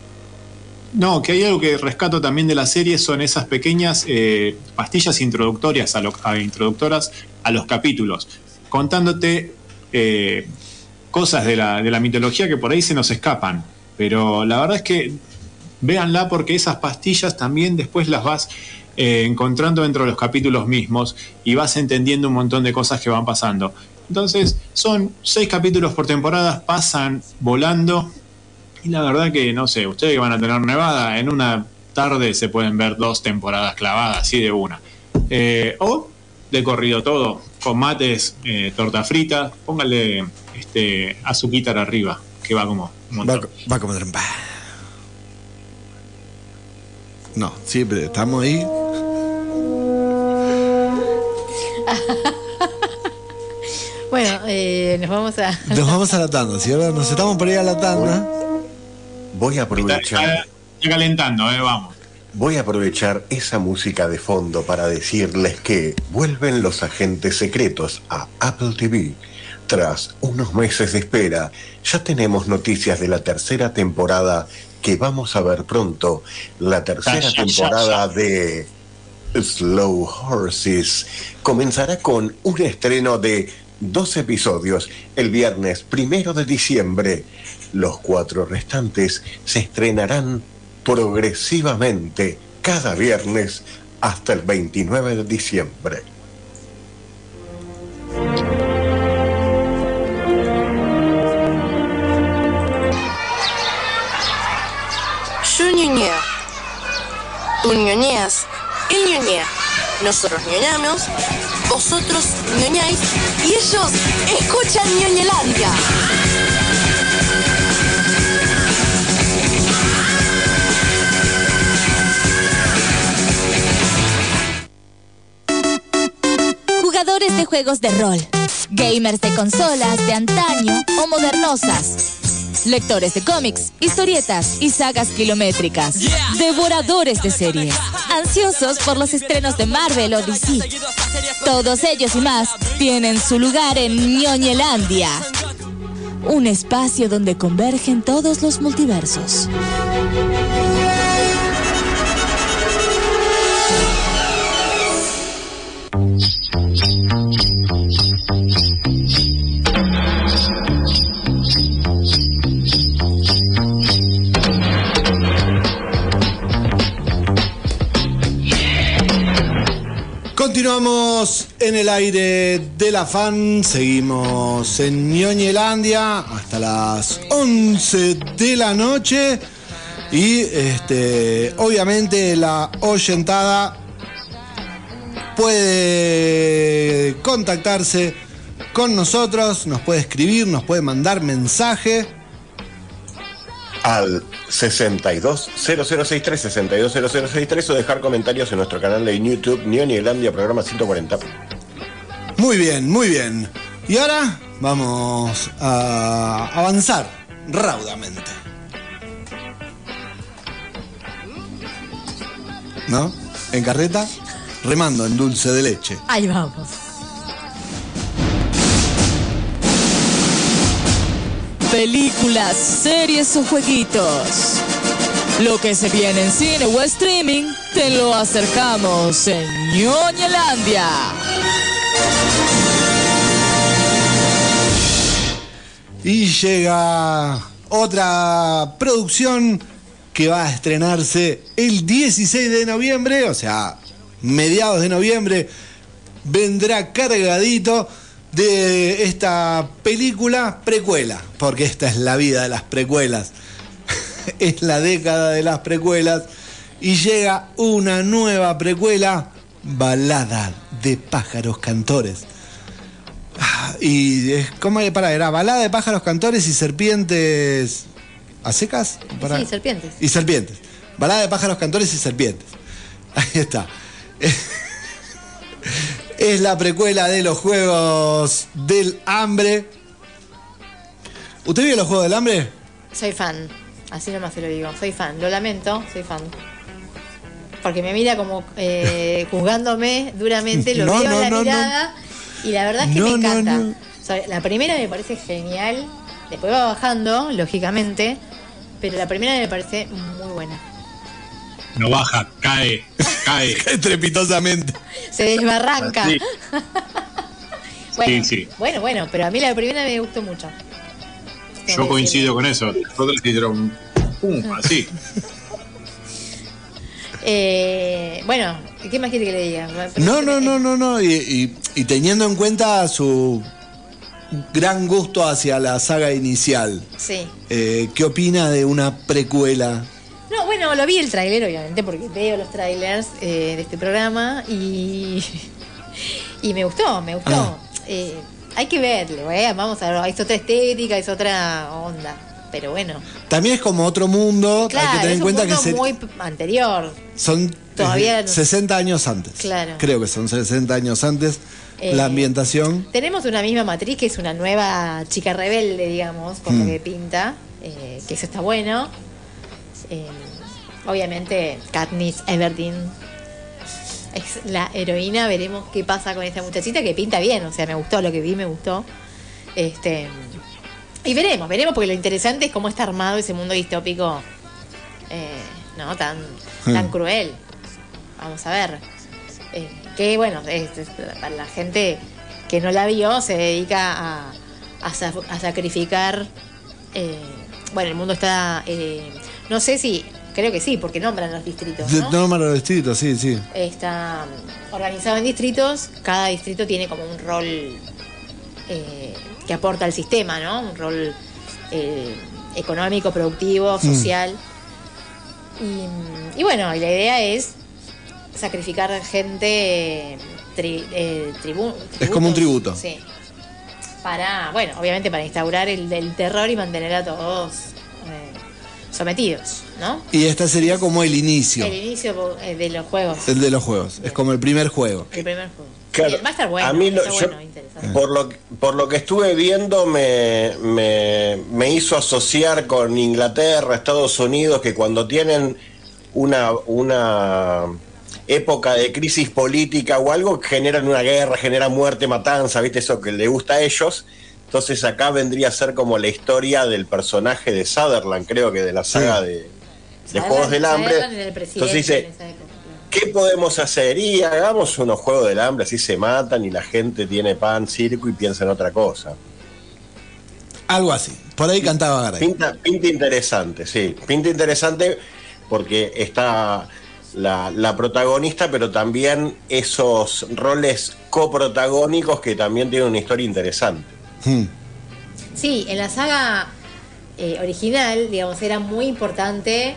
No, que hay algo que rescato también de la serie son esas pequeñas eh, pastillas introductorias a, lo- introductoras a los capítulos, contándote eh, cosas de la, de la mitología que por ahí se nos escapan. Pero la verdad es que véanla porque esas pastillas también después las vas eh, encontrando dentro de los capítulos mismos y vas entendiendo un montón de cosas que van pasando. Entonces, son seis capítulos por temporada, pasan volando y la verdad que, no sé, ustedes que van a tener Nevada, en una tarde se pueden ver dos temporadas clavadas, así de una. Eh, o de corrido todo, con mates, eh, torta frita, póngale este, azuquitar arriba, que va como un Va, va como trampa. No, siempre estamos ahí. Bueno, eh, nos vamos a. Nos vamos a la tanda, ¿sí? Ahora nos estamos por ir a la tanda. Voy a aprovechar. está- está calentando, eh, vamos. Voy a aprovechar esa música de fondo para decirles que vuelven los agentes secretos a Apple TV. Tras unos meses de espera, ya tenemos noticias de la tercera temporada que vamos a ver pronto. La tercera temporada de Slow Horses comenzará con un estreno de dos episodios el viernes primero de diciembre. Los cuatro restantes se estrenarán progresivamente cada viernes hasta el 29 de diciembre. Yo ñoñeo. Tú ñoñeas. Él ñoñea. Nosotros ñoñamos. Vosotros ñoñáis. Y ellos escuchan ñoñelandia. De juegos de rol, gamers de consolas de antaño o modernosas, lectores de cómics, historietas y sagas kilométricas, devoradores de series, ansiosos por los estrenos de Marvel o DC. Todos ellos y más tienen su lugar en Ñoñelandia, un espacio donde convergen todos los multiversos. Continuamos en el aire de la fan, seguimos en Ñoñelandia hasta las 11 de la noche y este, obviamente la oyentada puede contactarse con nosotros, nos puede escribir, nos puede mandar mensaje. Al 620063 620063 o dejar comentarios en nuestro canal de YouTube Neonielandia, programa 140. Muy bien, muy bien. Y ahora vamos a avanzar raudamente. ¿No? ¿En carreta? remando en dulce de leche. Ahí vamos. Películas, series o jueguitos. Lo que se viene en cine o streaming, te lo acercamos en Ñoñelandia. Y llega otra producción que va a estrenarse el 16 de noviembre, o sea, mediados de noviembre, vendrá cargadito de esta película precuela, porque esta es la vida de las precuelas, es la década de las precuelas, y llega una nueva precuela, Balada de pájaros cantores. Ah, Y es como para era balada de pájaros cantores y serpientes a secas Para- Sí, serpientes. y serpientes balada de pájaros cantores y serpientes ahí está es la precuela de los juegos del hambre ¿usted vio los juegos del hambre? Soy fan. Así nomás se lo digo. Soy fan. Lo lamento, soy fan. Porque me mira como eh, juzgándome duramente, lo No, veo no, en la no, mirada. Y la verdad es que me encanta. no. O sea, la primera me parece genial. Después va bajando, lógicamente. Pero la primera me parece muy buena. No baja, cae, cae. estrepitosamente Se desbarranca. Sí. Bueno, Sí, sí. bueno, bueno, pero a mí la primera me gustó mucho. Yo coincido con eso. Las otras hicieron pum, así. Eh, bueno, ¿qué más quiere que le diga? no no no no no y, y- y teniendo en cuenta su gran gusto hacia la saga inicial Sí. eh, ¿qué opina de una precuela? No, bueno, lo vi el tráiler, obviamente, porque veo los trailers eh, de este programa y, y me gustó, me gustó. Ah. Eh, hay que verlo, ¿eh? Vamos a ver, es otra estética, es otra onda. Pero bueno, También es como otro mundo, claro, hay que tener es en un cuenta que se- muy anterior. son Todavía eh, no- 60 años antes. Claro. Creo que son 60 años antes. Eh, la ambientación. Tenemos una misma matriz que es una nueva chica rebelde, digamos, por lo Mm. que pinta, eh, que eso está bueno. Eh, obviamente, Katniss Everdeen es la heroína. Veremos qué pasa con esta muchachita que pinta bien. O sea, me gustó lo que vi, me gustó. Este, y veremos, veremos, porque lo interesante es cómo está armado ese mundo distópico, eh, ¿no? Tan, tan cruel. Vamos a ver. Eh, que bueno, es- es- para la gente que no la vio, se dedica a, a sacrificar. eh, bueno, el mundo está. Eh, no sé si. Creo que sí, porque nombran los distritos. De- ¿no? Norma los distritos, sí, sí. Está mm, organizado en distritos. Cada distrito tiene como un rol eh, que aporta al sistema, ¿no? Un rol eh, económico, productivo, social. Y, mm, y bueno, y la idea es sacrificar gente tri- eh, tribu- Es como un tributo. Sí. Para, bueno, obviamente para instaurar el, el terror y mantener a todos eh, sometidos, ¿no? Y esta sería como el inicio El inicio eh, de los juegos. el de los juegos. Es como el primer juego. El primer juego. Claro, va a estar bueno. a mí lo- yo- bueno. Por lo, por lo que estuve viendo me, me, me hizo asociar con Inglaterra, Estados Unidos, que cuando tienen una, una época de crisis política o algo, generan una guerra, generan muerte, matanza, ¿viste? Eso que le gusta a ellos. Entonces acá vendría a ser como la historia del personaje de Sutherland, creo que de la saga de, de Sutherland- Juegos del Hambre. Entonces dice. ¿Qué podemos hacer? Y hagamos unos juegos del hambre, así se matan y la gente tiene pan, circo y piensa en otra cosa. Algo así. Por ahí cantaba Garay. Pinta, pinta interesante, sí. Pinta interesante porque está la, la protagonista, pero también esos roles coprotagónicos que también tienen una historia interesante. Hmm. Sí, en la saga eh, original, digamos, era muy importante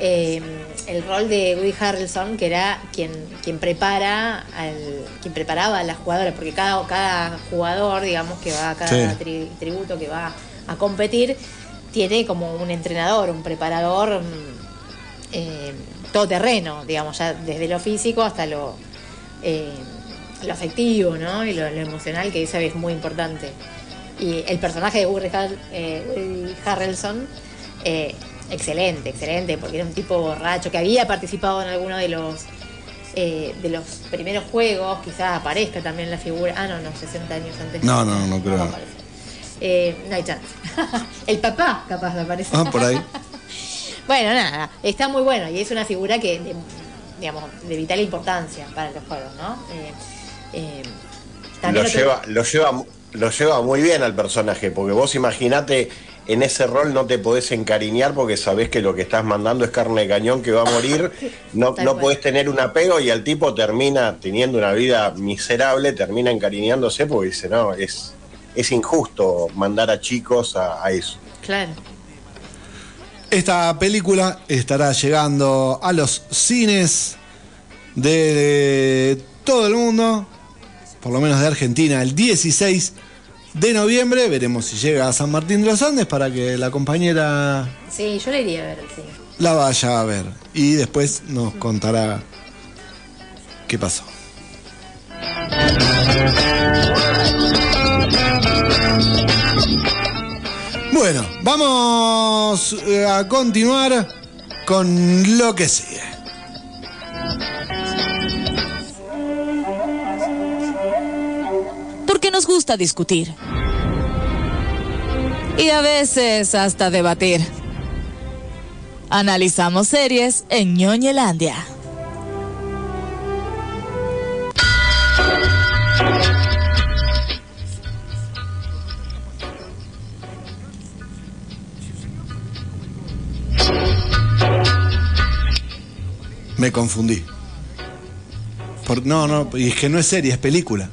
eh, el rol de Woody Harrelson, que era quien, quien prepara al, quien preparaba a las jugadoras, porque cada, cada jugador, digamos, que va a cada Sí. tri- tributo que va a competir, tiene como un entrenador, un preparador mm, eh, todoterreno, digamos, ya desde lo físico hasta lo, eh, lo afectivo, ¿no? Y lo, lo emocional, que esa es muy importante. Y el personaje de Woody, Har- eh, Woody Harrelson, eh, excelente, excelente, porque era un tipo borracho que había participado en alguno de los eh, de los primeros juegos, quizás aparezca también la figura. Ah, no, no, 60 años antes. No, no, no creo. aparecer. Eh, no hay chance. El papá capaz de aparecer. Ah, por ahí. Bueno, nada, está muy bueno y es una figura que, de, digamos, de vital importancia para los juegos, ¿no? Eh, eh, Lo lleva, lo, lleva, lo lleva muy bien al personaje, porque vos imaginate, en ese rol no te podés encariñar porque sabés que lo que estás mandando es carne de cañón que va a morir, no, no podés tener un apego y al tipo termina teniendo una vida miserable, termina encariñándose porque dice, no, es, es injusto mandar a chicos a, a eso. Claro. Esta película estará llegando a los cines de todo el mundo, por lo menos de Argentina, el 16 de noviembre. Veremos si llega a San Martín de los Andes para que la compañera Sí, yo le iría a ver la vaya a ver. Y después nos contará qué pasó. Bueno, vamos eh, a continuar con lo que sigue. Nos gusta discutir. Y a veces hasta debatir. Analizamos series en ñoñelandia. Me confundí. Por- no, no, y es que no es serie, es película.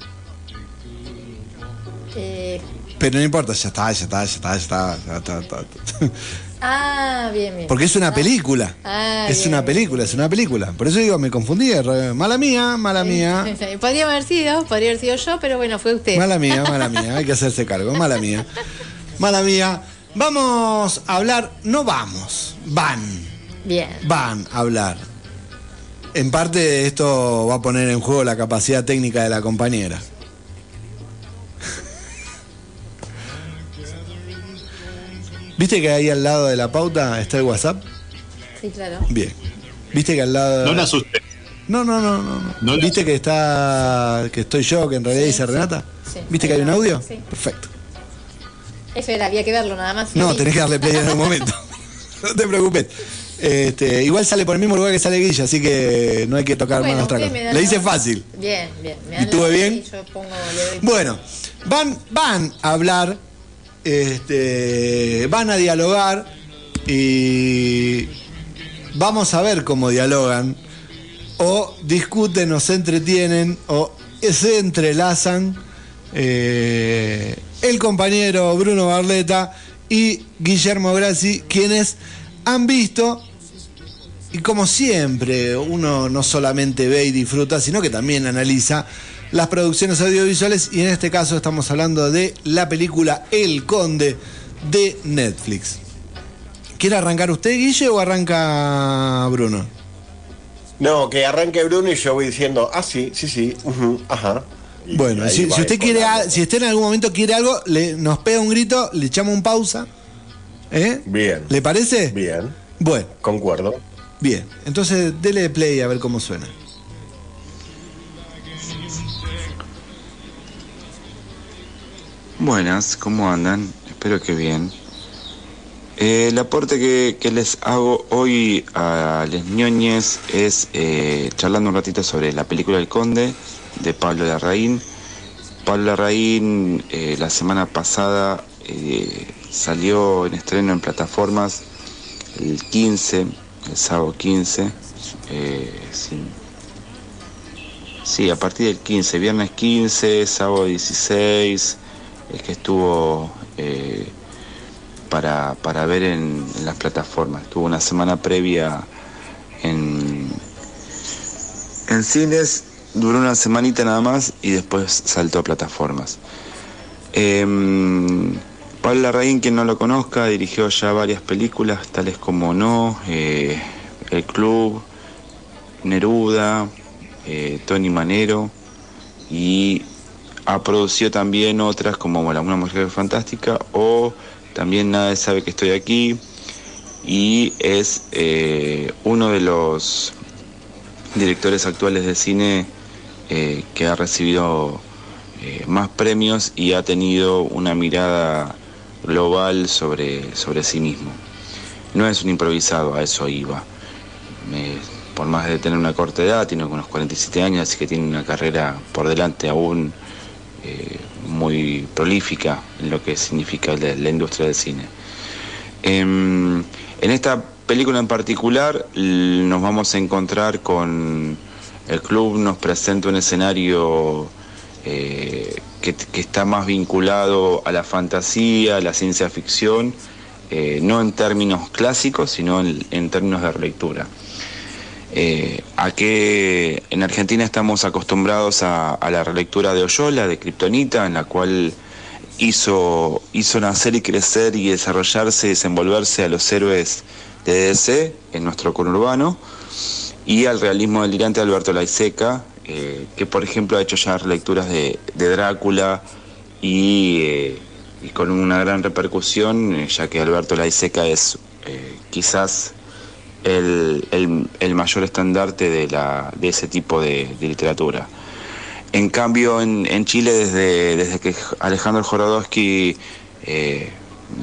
Pero no importa, ya está, ya está, ya está, ya está. ya está, ya está. ah, bien, bien. Porque es una película. Ah, es bien, una bien. película, es una película. Por eso digo, me confundí. Mala mía, mala mía. Podría haber sido, podría haber sido yo, pero bueno, fue usted. Mala mía, mala mía. Hay que hacerse cargo. Mala mía. Mala mía. Vamos a hablar, no vamos, van, Bien. van a hablar. En parte esto va a poner en juego la capacidad técnica de la compañera. ¿Viste que ahí al lado de la pauta está el WhatsApp? Sí, claro. Bien. ¿Viste que al lado... No la asusté. No, no, no, no. no. ¿Viste que está que estoy yo, que en realidad Sí, dice Renata? sí. ¿Viste que hay un audio? Sí. Perfecto. Eso era, había que verlo nada más. No, tenés que darle play en algún momento. no te preocupes. Este, igual sale por el mismo lugar que sale Guilla, así que no hay que tocar Bueno, más me da Le hice fácil. Bien, bien. Me ¿Y dan tuve bien? y yo pongo, le doy- Bueno, van, van a hablar, este, van a dialogar y vamos a ver cómo dialogan, o discuten o se entretienen, o se entrelazan eh, el compañero Bruno Barleta y Guillermo Grassi, quienes han visto y como siempre, uno no solamente ve y disfruta, sino que también analiza las producciones audiovisuales y en este caso estamos hablando de la película El Conde de Netflix. ¿Quiere arrancar usted, Guille, o arranca Bruno? No, que arranque Bruno y yo voy diciendo, ah, sí, sí, sí, ajá. Y Bueno, si, usted quiere, a- si usted en algún momento quiere algo, le, nos pega un grito, le echamos un pausa. ¿Eh? Bien, ¿Le parece? bien, Bueno, concuerdo. bien. Entonces, dele play a ver cómo suena. Buenas, ¿cómo andan? Espero que bien. Eh, el aporte que, les hago hoy a les ñoñes es eh, charlando un ratito sobre la película El Conde de Pablo Larraín. Pablo Larraín eh, la semana pasada eh, salió en estreno en plataformas el 15, el sábado 15. eh. Sí, a partir del 15, viernes 15, sábado 16, es que estuvo eh, para, para ver en, las plataformas. Estuvo una semana previa en, en cines, duró una semanita nada más y después saltó a plataformas. Em, Pablo Larraín, quien no lo conozca, dirigió ya varias películas, tales como No, eh, El Club, Neruda, eh, Tony Manero y ha producido también otras como bueno, Una Mujer Fantástica o también Nadie sabe que estoy aquí y es eh, uno de los directores actuales de cine eh, que ha recibido eh, más premios y ha tenido una mirada global sobre, sobre sí mismo. No es un improvisado, a eso iba. Por más de tener una corta edad, tiene unos 47 años, así que tiene una carrera por delante aún eh, muy prolífica en lo que significa la, industria del cine. Em, en esta película en particular nos vamos a encontrar con el club nos presenta un escenario eh, que, está más vinculado a la fantasía, a la ciencia ficción, eh, no en términos clásicos, sino en, en términos de relectura. Eh, a que en Argentina estamos acostumbrados a, la relectura de Oyola, de Kryptonita, en la cual hizo, hizo nacer y crecer y desarrollarse y desenvolverse a los héroes de DC en nuestro conurbano, y al realismo delirante de Alberto Laiseca, eh, que por ejemplo ha hecho ya lecturas de, Drácula y, eh, y con una gran repercusión, ya que Alberto Laiseca es quizás el, el- mayor estandarte de, la, de ese tipo de, literatura. En cambio, en, en Chile, desde, desde que Alejandro Jorodowski, eh,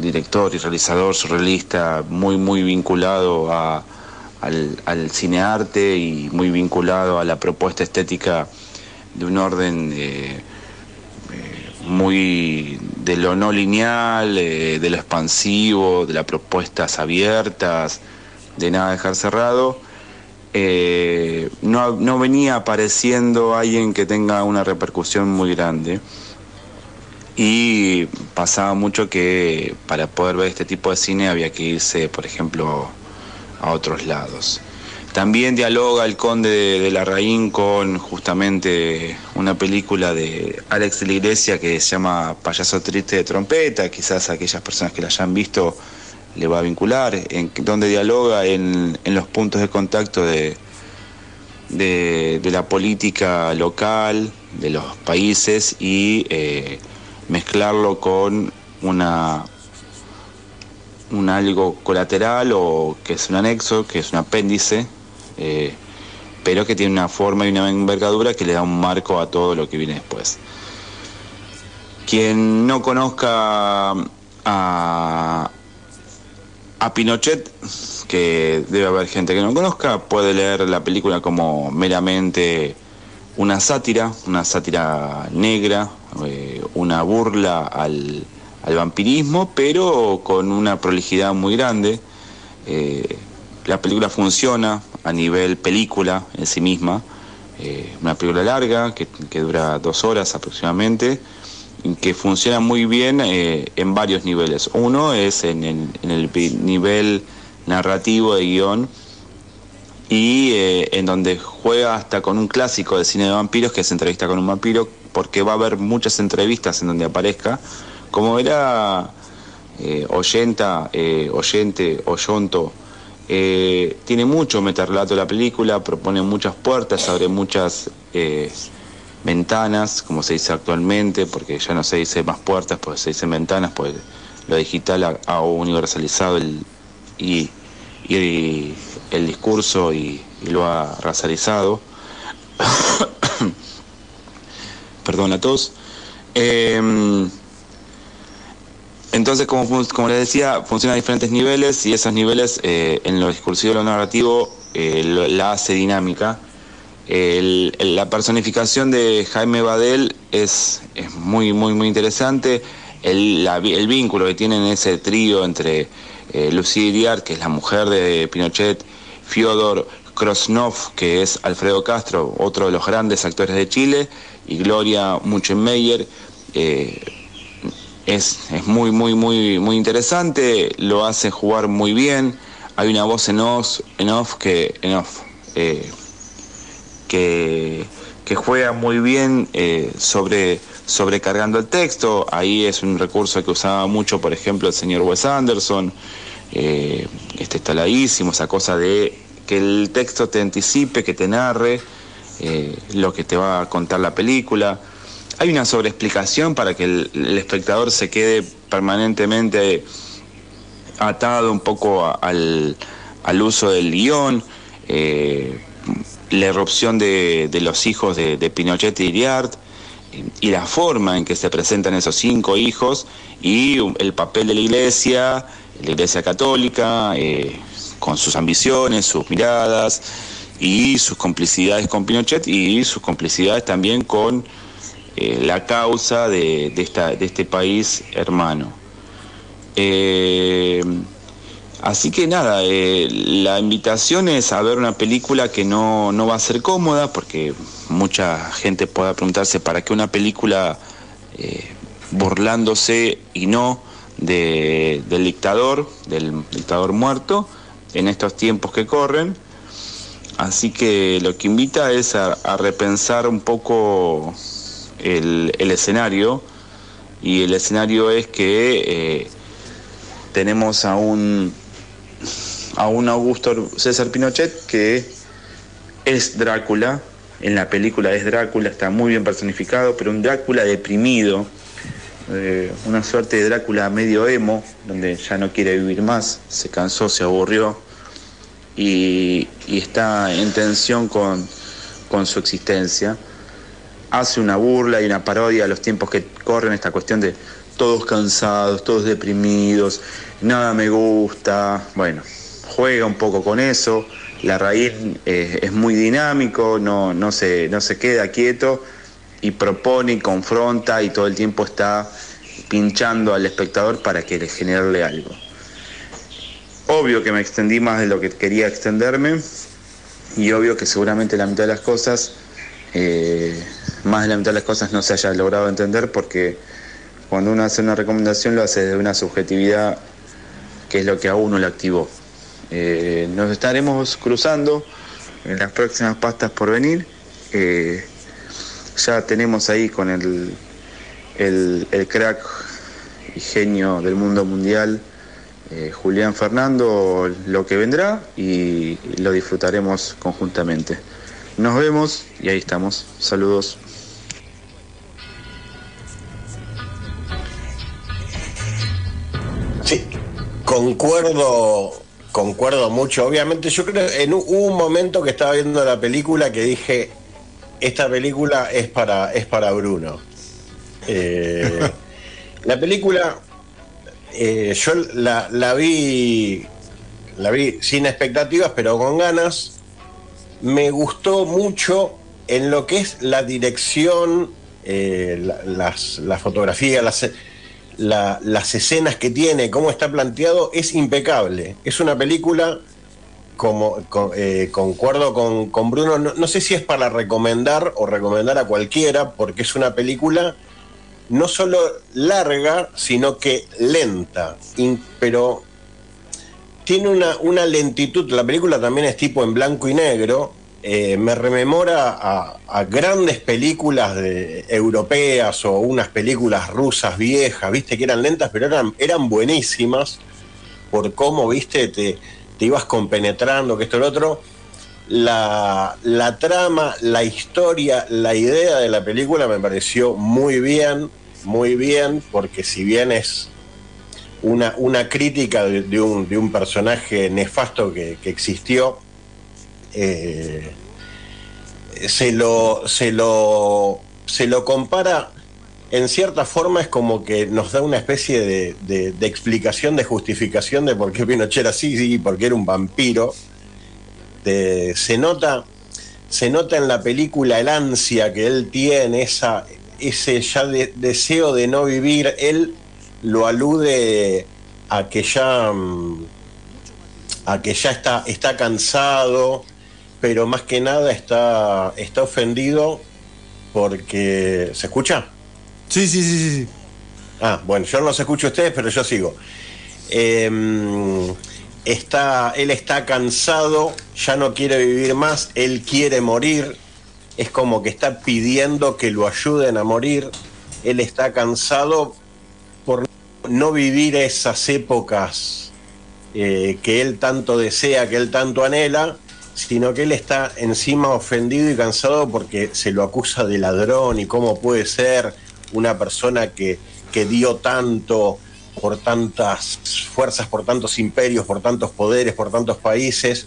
director y realizador surrealista, muy, muy vinculado a- al, al cinearte y muy vinculado a la propuesta estética de un orden eh, eh, muy de lo no lineal, de lo expansivo, de las propuestas abiertas, de nada dejar cerrado. eh, no, no venía apareciendo alguien que tenga una repercusión muy grande. Y pasaba mucho que para poder ver este tipo de cine había que irse, por ejemplo, a otros lados. También dialoga el conde de, de Larraín con justamente una película de Alex de la Iglesia que se llama Payaso Triste de Trompeta, quizás aquellas personas que la hayan visto le va a vincular, en, donde dialoga en, en los puntos de contacto de, de, de la política local, de los países y eh, mezclarlo con una un algo colateral o que es un anexo, que es un apéndice, eh, pero que tiene una forma y una envergadura que le da un marco a todo lo que viene después. Quien no conozca a, a Pinochet, que debe haber gente que no conozca, puede leer la película como meramente una sátira, una sátira negra, eh, una burla al, al vampirismo, pero con una prolijidad muy grande. Eh, la película funciona a nivel película en sí misma, eh, una película larga que, que dura dos horas aproximadamente, que funciona muy bien eh, en varios niveles. Uno es en el, nivel narrativo de guion y eh, en donde juega hasta con un clásico de cine de vampiros que es entrevista con un vampiro, porque va a haber muchas entrevistas en donde aparezca, como era eh, oyenta, eh, oyente, oyonto, eh, tiene mucho metarrelato la película, propone muchas puertas, abre muchas ventanas, como se dice actualmente, porque ya no se dice más puertas, pues se dicen ventanas, pues lo digital ha, universalizado el, y, el discurso y, lo ha racializado. Perdón a todos. Em, entonces, como, como les decía, funciona a diferentes niveles y esos niveles eh, en lo discursivo y lo narrativo eh, lo- la hace dinámica. El- la personificación de Jaime Badel es, muy, muy, muy interesante. El, la el vínculo que tienen ese trío entre eh, Lucía que es la mujer de Pinochet, Fyodor Krosnov, que es Alfredo Castro, otro de los grandes actores de Chile, y Gloria Muchenmeyer. eh, es, es muy, muy, muy, muy interesante, lo hace jugar muy bien. Hay una voz en off, en off que, en off, eh, que, juega muy bien eh, sobre, sobrecargando el texto. Ahí es un recurso que usaba mucho, por ejemplo, el señor Wes Anderson. Eh, este taladísimo, esa cosa de que el texto te anticipe, que te narre eh, lo que te va a contar la película. Hay una sobreexplicación para que el, espectador se quede permanentemente atado un poco al, al uso del guion. La erupción de, los hijos de, de Pinochet y Iriart, y la forma en que se presentan esos cinco hijos y el papel de la iglesia, la iglesia católica, eh, con sus ambiciones, sus miradas y sus complicidades con Pinochet y sus complicidades también con eh, la causa de, de este país hermano. Eh, así que nada, eh, la invitación es a ver una película que no, no va a ser cómoda, porque mucha gente pueda preguntarse para qué una película eh, burlándose y no de- del dictador, del dictador muerto, en estos tiempos que corren. Así que lo que invita es a, repensar un poco el, el escenario, y el escenario es que eh, tenemos a un a un Augusto César Pinochet que es Drácula, en la película es Drácula, está muy bien personificado, pero un Drácula deprimido, eh, una suerte de Drácula medio emo, donde ya no quiere vivir más, se cansó, se aburrió y, y está en tensión con, con su existencia. Hace una burla y una parodia a los tiempos que corren, esta cuestión de todos cansados, todos deprimidos, nada me gusta, bueno, juega un poco con eso, la raíz eh, es muy dinámico, no, no, se, no se queda quieto y propone y confronta y todo el tiempo está pinchando al espectador para que le generarle algo. Obvio que me extendí más de lo que quería extenderme y obvio que seguramente la mitad de las cosas, eh, más de la mitad de las cosas no se haya logrado entender porque cuando uno hace una recomendación lo hace desde una subjetividad que es lo que a uno le activó. Eh, nos estaremos cruzando en las próximas pastas por venir. Eh, ya tenemos ahí con el, el, crack y genio del mundo mundial, eh, Julián Fernando, lo que vendrá y lo disfrutaremos conjuntamente. Nos vemos y ahí estamos. Saludos. Sí, concuerdo, concuerdo mucho. Obviamente, yo creo en un, hubo un momento que estaba viendo la película que dije, esta película es para, es para Bruno. Eh, la película, eh, yo la, la vi, la vi sin expectativas, pero con ganas. Me gustó mucho en lo que es la dirección, eh, la, las, la fotografía, las, la- las escenas que tiene, cómo está planteado, es impecable. Es una película, como eh, concuerdo con, Bruno, no, sé si es para recomendar o recomendar a cualquiera, porque es una película no solo larga, sino que lenta, pero tiene una, una lentitud, la película también es tipo en blanco y negro, eh, me rememora a, grandes películas europeas o unas películas rusas viejas, viste, que eran lentas, pero eran, eran buenísimas por cómo, viste, te, te ibas compenetrando, que esto lo otro. La, la trama, la historia, la idea de la película me pareció muy bien, muy bien, porque si bien es una, una crítica de, de un, de un personaje nefasto que, que existió, eh, se, lo, se, lo, se lo compara, en cierta forma es como que nos da una especie de, de- explicación, de justificación de por qué Pinochet era así, sí, porque era un vampiro. De- se nota se nota en la película el ansia que él tiene, esa, ese ya de- deseo de no vivir, él lo alude a que ya mm, a que ya está, está cansado, pero más que nada está, está ofendido porque. ¿Se escucha? Sí, sí, sí, sí. Ah, bueno, yo no los escucho a ustedes, pero yo sigo. Eh, está, él está cansado, ya no quiere vivir más, él quiere morir. Es como que está pidiendo que lo ayuden a morir. Él está cansado por no vivir esas épocas eh, que él tanto desea, que él tanto anhela, sino que él está encima ofendido y cansado porque se lo acusa de ladrón y cómo puede ser una persona que, que dio tanto por tantas fuerzas, por tantos imperios, por tantos poderes, por tantos países.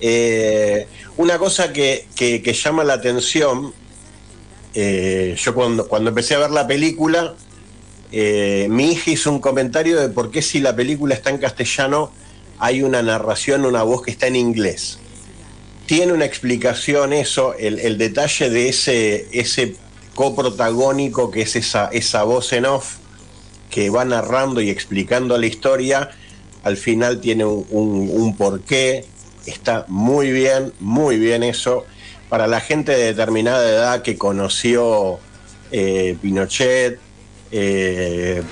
Eh, una cosa que, que- llama la atención, eh, yo cuando, cuando empecé a ver la película, eh, mi hija hizo un comentario de por qué si la película está en castellano hay una narración, una voz que está en inglés. Tiene una explicación eso, el, el detalle de ese, ese coprotagónico que es esa, esa voz en off que va narrando y explicando la historia, al final tiene un, un- porqué, está muy bien, muy bien eso. Para la gente de determinada edad que conoció eh, Pinochet, eh,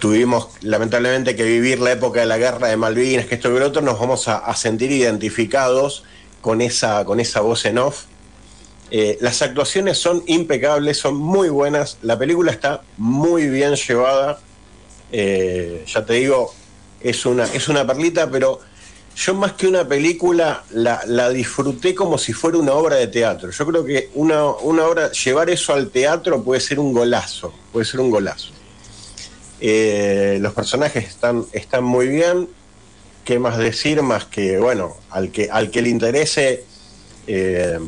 tuvimos lamentablemente que vivir la época de la guerra de Malvinas, que esto y lo otro, nos vamos a sentir identificados con esa, con esa voz en off. Eh, las actuaciones son impecables, son muy buenas, la película está muy bien llevada, Eh, ya te digo, es una, es una perlita, pero yo más que una película la, la disfruté como si fuera una obra de teatro. Yo creo que una, una obra, llevar eso al teatro puede ser un golazo, puede ser un golazo. Eh, los personajes están, están muy bien. ¿Qué más decir? Más que, bueno, al que, al que le interese, eh,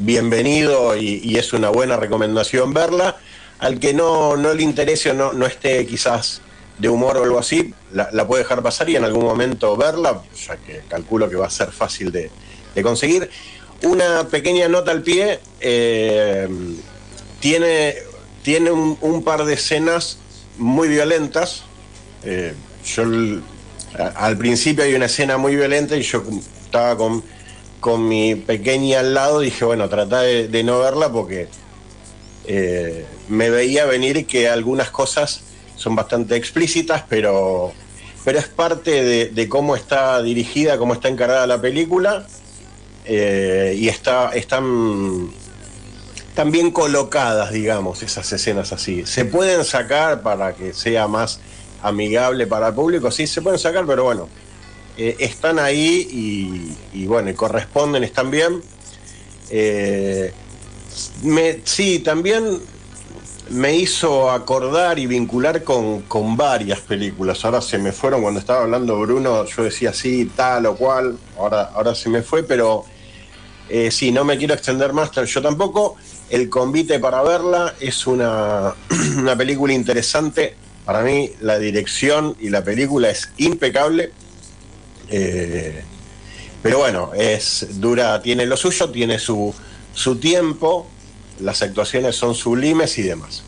bienvenido y, es una buena recomendación verla. Al que no, no le interese o no, no esté quizás de humor o algo así, la, puede dejar pasar y en algún momento verla, ya que calculo que va a ser fácil de, de conseguir. Una pequeña nota al pie, eh, tiene, tiene un, par de escenas muy violentas. Eh, yo al principio hay una escena muy violenta y yo estaba con, con mi pequeña al lado, dije, bueno, trata de, de no verla porque eh, me veía venir que algunas cosas son bastante explícitas, pero, pero es parte de, cómo está dirigida, cómo está encarada la película eh, y está, están, están bien colocadas, digamos, esas escenas así. Se pueden sacar para que sea más amigable para el público, sí, se pueden sacar, pero bueno, eh, están ahí y, bueno, y corresponden, están bien. Eh, sí, también me hizo acordar y vincular con, con varias películas. Ahora se me fueron, cuando estaba hablando Bruno, yo decía sí, tal o cual, ahora, ahora se me fue, pero eh, sí, no me quiero extender más, yo tampoco. El convite para verla es una, una película interesante. Para mí la dirección y la película es impecable. Eh, pero bueno, es dura, tiene lo suyo, tiene su, su tiempo, las actuaciones son sublimes y demás.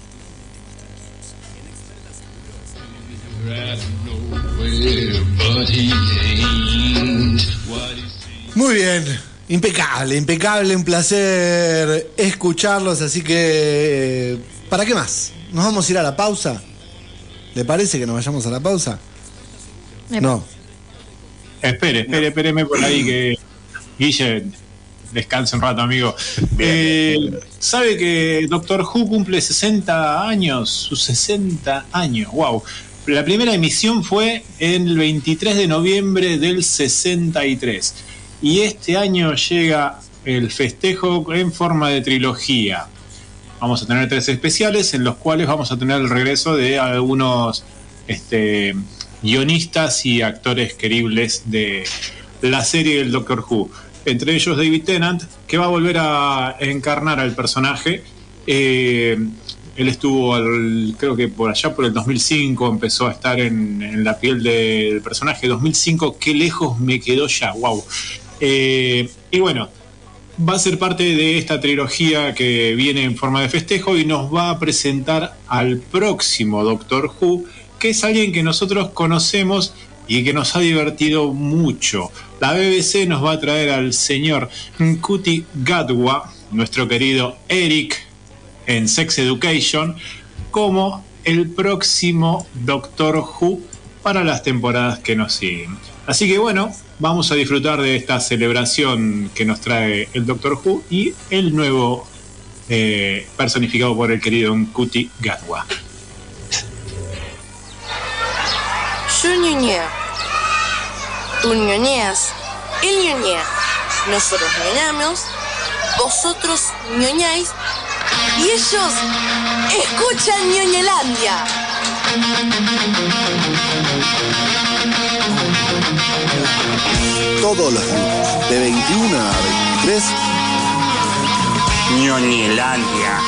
Muy bien, impecable, impecable, un placer escucharlos, así que ¿para qué más? ¿Nos vamos a ir a la pausa? ¿Le parece que nos vayamos a la pausa? No. Espere, espere, espéreme por ahí que Guille descanse un rato, amigo. Eh, ¿Sabe que Doctor Who cumple 60 años? Sus 60 años, wow. La primera emisión fue el 23 de noviembre del 63. Y este año llega el festejo en forma de trilogía. Vamos a tener tres especiales en los cuales vamos a tener el regreso de algunos este, guionistas y actores queribles de la serie del Doctor Who. Entre ellos David Tennant, que va a volver a encarnar al personaje. Eh, él estuvo, creo que por allá por el 2005, empezó a estar en, en la piel del personaje. 2005, qué lejos me quedó ya, wow. Eh, y bueno, va a ser parte de esta trilogía que viene en forma de festejo y nos va a presentar al próximo Doctor Who, que es alguien que nosotros conocemos y que nos ha divertido mucho. La BBC nos va a traer al señor Nkuti Gatwa, nuestro querido Eric en Sex Education, como el próximo Doctor Who para las temporadas que nos siguen. Así que bueno, vamos a disfrutar de esta celebración que nos trae el Doctor Who y el nuevo eh, personificado por el querido Nkuti Gatwa. Yo ñoñeo. Tú ñoñeas. Él ñoñea. Nosotros ñoñamos. Vosotros ñoñáis. Y ellos escuchan ñoñelandia. Todos los lunes, de 21 a 23, Ñoñelandia.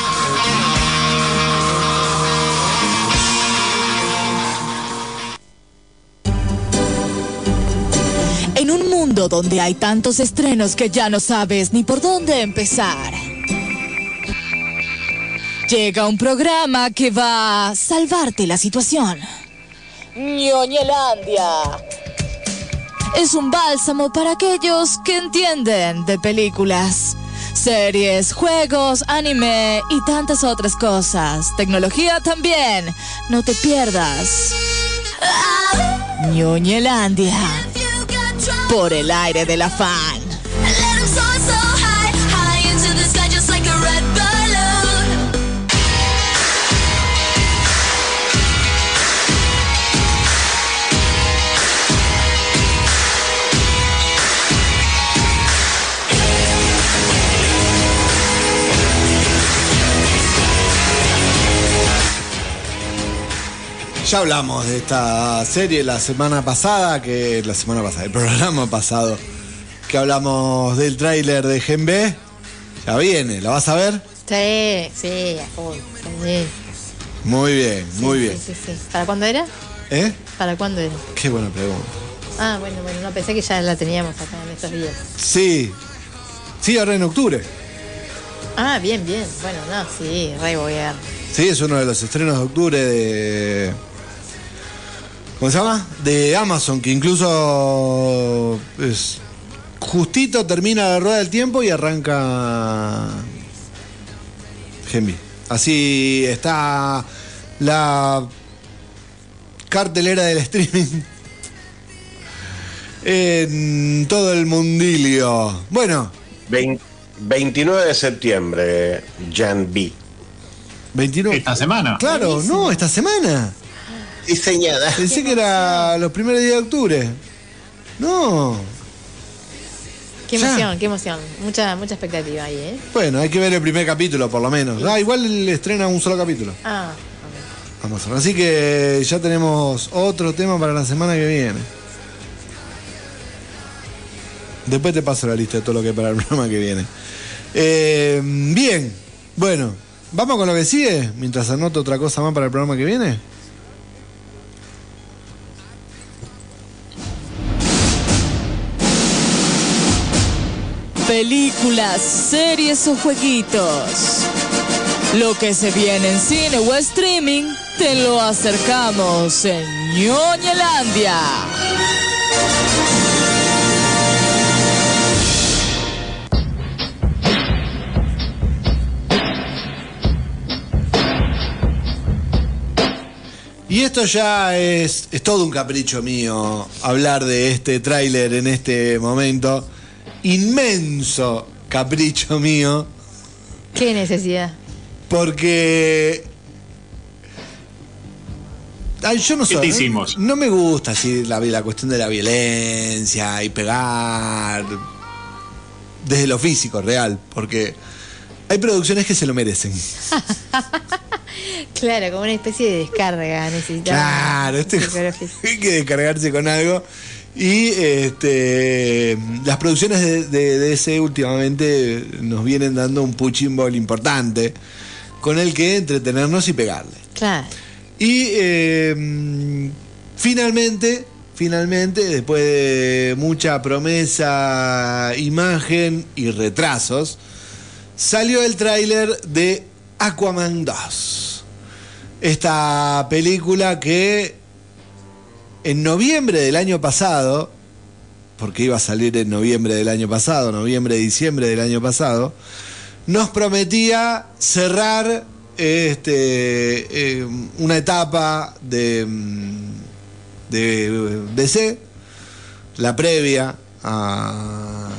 En un mundo donde hay tantos estrenos que ya no sabes ni por dónde empezar. Llega un programa que va a salvarte la situación. Ñoñelandia. Es un bálsamo para aquellos que entienden de películas, series, juegos, anime y tantas otras cosas. Tecnología también. No te pierdas. Ñoñelandia. Por el aire de la fan. Ya hablamos de esta serie la semana pasada, que la semana pasada, el programa pasado, que hablamos del tráiler de Gen B. Ya viene, ¿la vas a ver? Sí, sí, a full. Sí, Muy bien, muy sí, bien. Sí, sí, sí. ¿Para cuándo era? ¿Eh? ¿Para cuándo era? Qué buena pregunta. Ah, bueno, bueno, no pensé que ya la teníamos acá en estos días. Sí. Sí, ahora en octubre. Ah, bien, bien. Bueno, no, sí, re voy a. Sí, es uno de los estrenos de octubre de. ¿Cómo se llama? De Amazon, que incluso es justito termina la rueda del tiempo y arranca Genvi. Así está la cartelera del streaming en todo el mundilio. Bueno, Vein- 29 de septiembre, Jan B. 29. Esta semana. Claro, no, esta semana. Diseñada. Pensé que era los primeros días de octubre. No. Qué Ya. emoción, qué emoción. Mucha, mucha expectativa ahí, ¿eh? Bueno, hay que ver el primer capítulo por lo menos. Ah, igual le estrena un solo capítulo. Ah, Vamos a ver. Así que ya tenemos otro tema para la semana que viene. Después te paso la lista de todo lo que hay para el programa que viene. Eh, bien, bueno, vamos con lo que sigue, mientras anoto otra cosa más para el programa que viene. Películas, series o jueguitos. Lo que se viene en cine o streaming, te lo acercamos en Ñoñelandia. Y esto ya es, es todo un capricho mío hablar de este tráiler en este momento. Inmenso capricho mío. qué necesidad. Porque. Ay, yo no ¿Qué sé. te ¿no? hicimos? No me gusta así la, la cuestión de la violencia y pegar. Desde lo físico, real. Porque hay producciones que se lo merecen. Claro, como una especie de descarga necesitaba. Claro, este- hay que descargarse con algo. Y este, las producciones de, de DC últimamente nos vienen dando un punching ball importante con el que entretenernos y pegarle. Claro. Y eh, finalmente, finalmente, después de mucha promesa, imagen y retrasos, salió el tráiler de Aquaman 2. Esta película que en noviembre del año pasado, porque iba a salir en noviembre del año pasado, noviembre, diciembre del año pasado, nos prometía cerrar este, eh, una etapa de, de la previa a,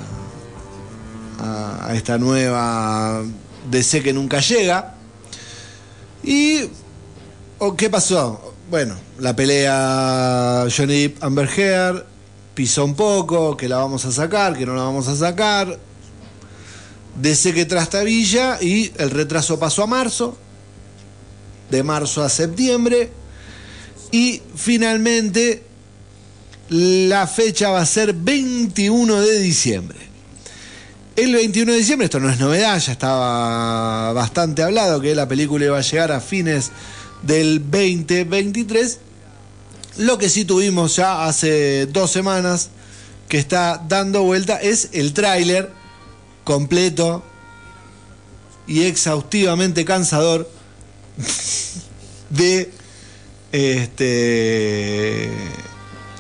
a- esta nueva DC que nunca llega. ¿Y o qué pasó? Bueno, la pelea Johnny Depp Amber Heard pisó un poco, que la vamos a sacar, que no la vamos a sacar. DC que trastabilla y el retraso pasó a marzo, de marzo a septiembre. Y finalmente la fecha va a ser 21 de diciembre. El 21 de diciembre, esto no es novedad, ya estaba bastante hablado que la película iba a llegar a fines del 2023. Lo que sí tuvimos ya hace dos semanas que está dando vuelta es el tráiler completo y exhaustivamente cansador de este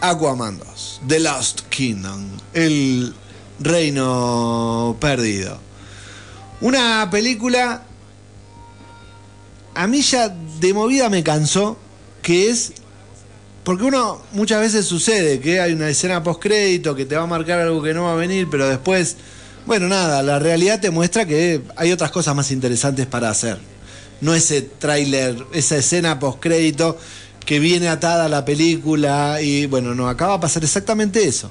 Aquaman 2, The Lost Kingdom, el reino perdido. Una película a mí ya de movida me cansó, que es porque uno muchas veces sucede que hay una escena post crédito que te va a marcar algo que no va a venir, pero después, bueno, nada, la realidad te muestra que hay otras cosas más interesantes para hacer. No ese tráiler, esa escena post crédito que viene atada a la película y bueno, no acaba de pasar exactamente eso.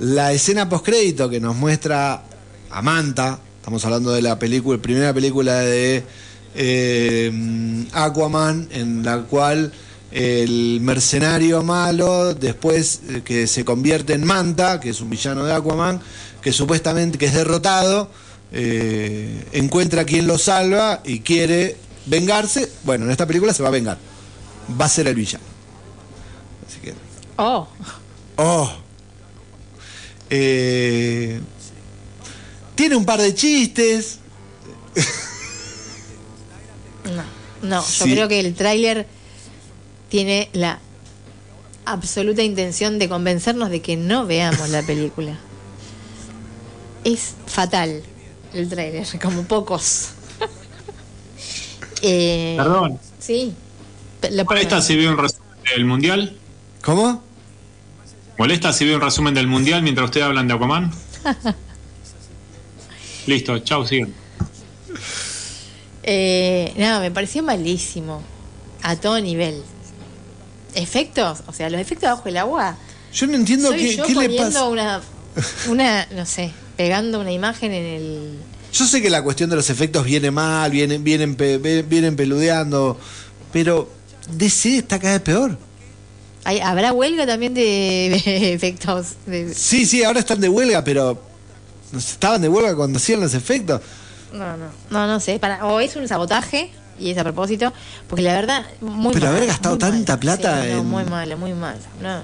La escena post crédito que nos muestra a Manta, estamos hablando de la película, primera película de eh, Aquaman, en la cual el mercenario malo, después eh, que se convierte en Manta, que es un villano de Aquaman, que supuestamente que es derrotado, eh, encuentra a quien lo salva y quiere vengarse. Bueno, en esta película se va a vengar. Va a ser el villano. Así que. Oh. Oh. Eh, tiene un par de chistes. No, yo creo que el tráiler tiene la absoluta intención de convencernos de que no veamos la película. Es fatal el tráiler, como pocos. Eh, Perdón. Sí. ¿Molesta si veo un resumen del mundial? ¿Cómo? ¿Molesta si veo un resumen del mundial mientras ustedes hablan de Aquaman? Listo, chau, sigan. Eh, no, me pareció malísimo. A todo nivel. ¿Efectos? O sea, los efectos bajo el agua. Yo no entiendo Soy qué, yo qué le poniendo pasa. una, una, no sé, pegando una imagen en el... Yo sé que la cuestión de los efectos viene mal, vienen, vienen, vienen peludeando, pero DC está cada vez peor. Hay- ¿Habrá huelga también de efectos? de- Sí, sí, ahora están de huelga, pero estaban de huelga cuando hacían los efectos. No, no, no, no sé. Para, o es un sabotaje, y es a propósito, porque la verdad, muy Pero haber gastado muy tanta plata sí, no, en- muy malo, muy malo. No.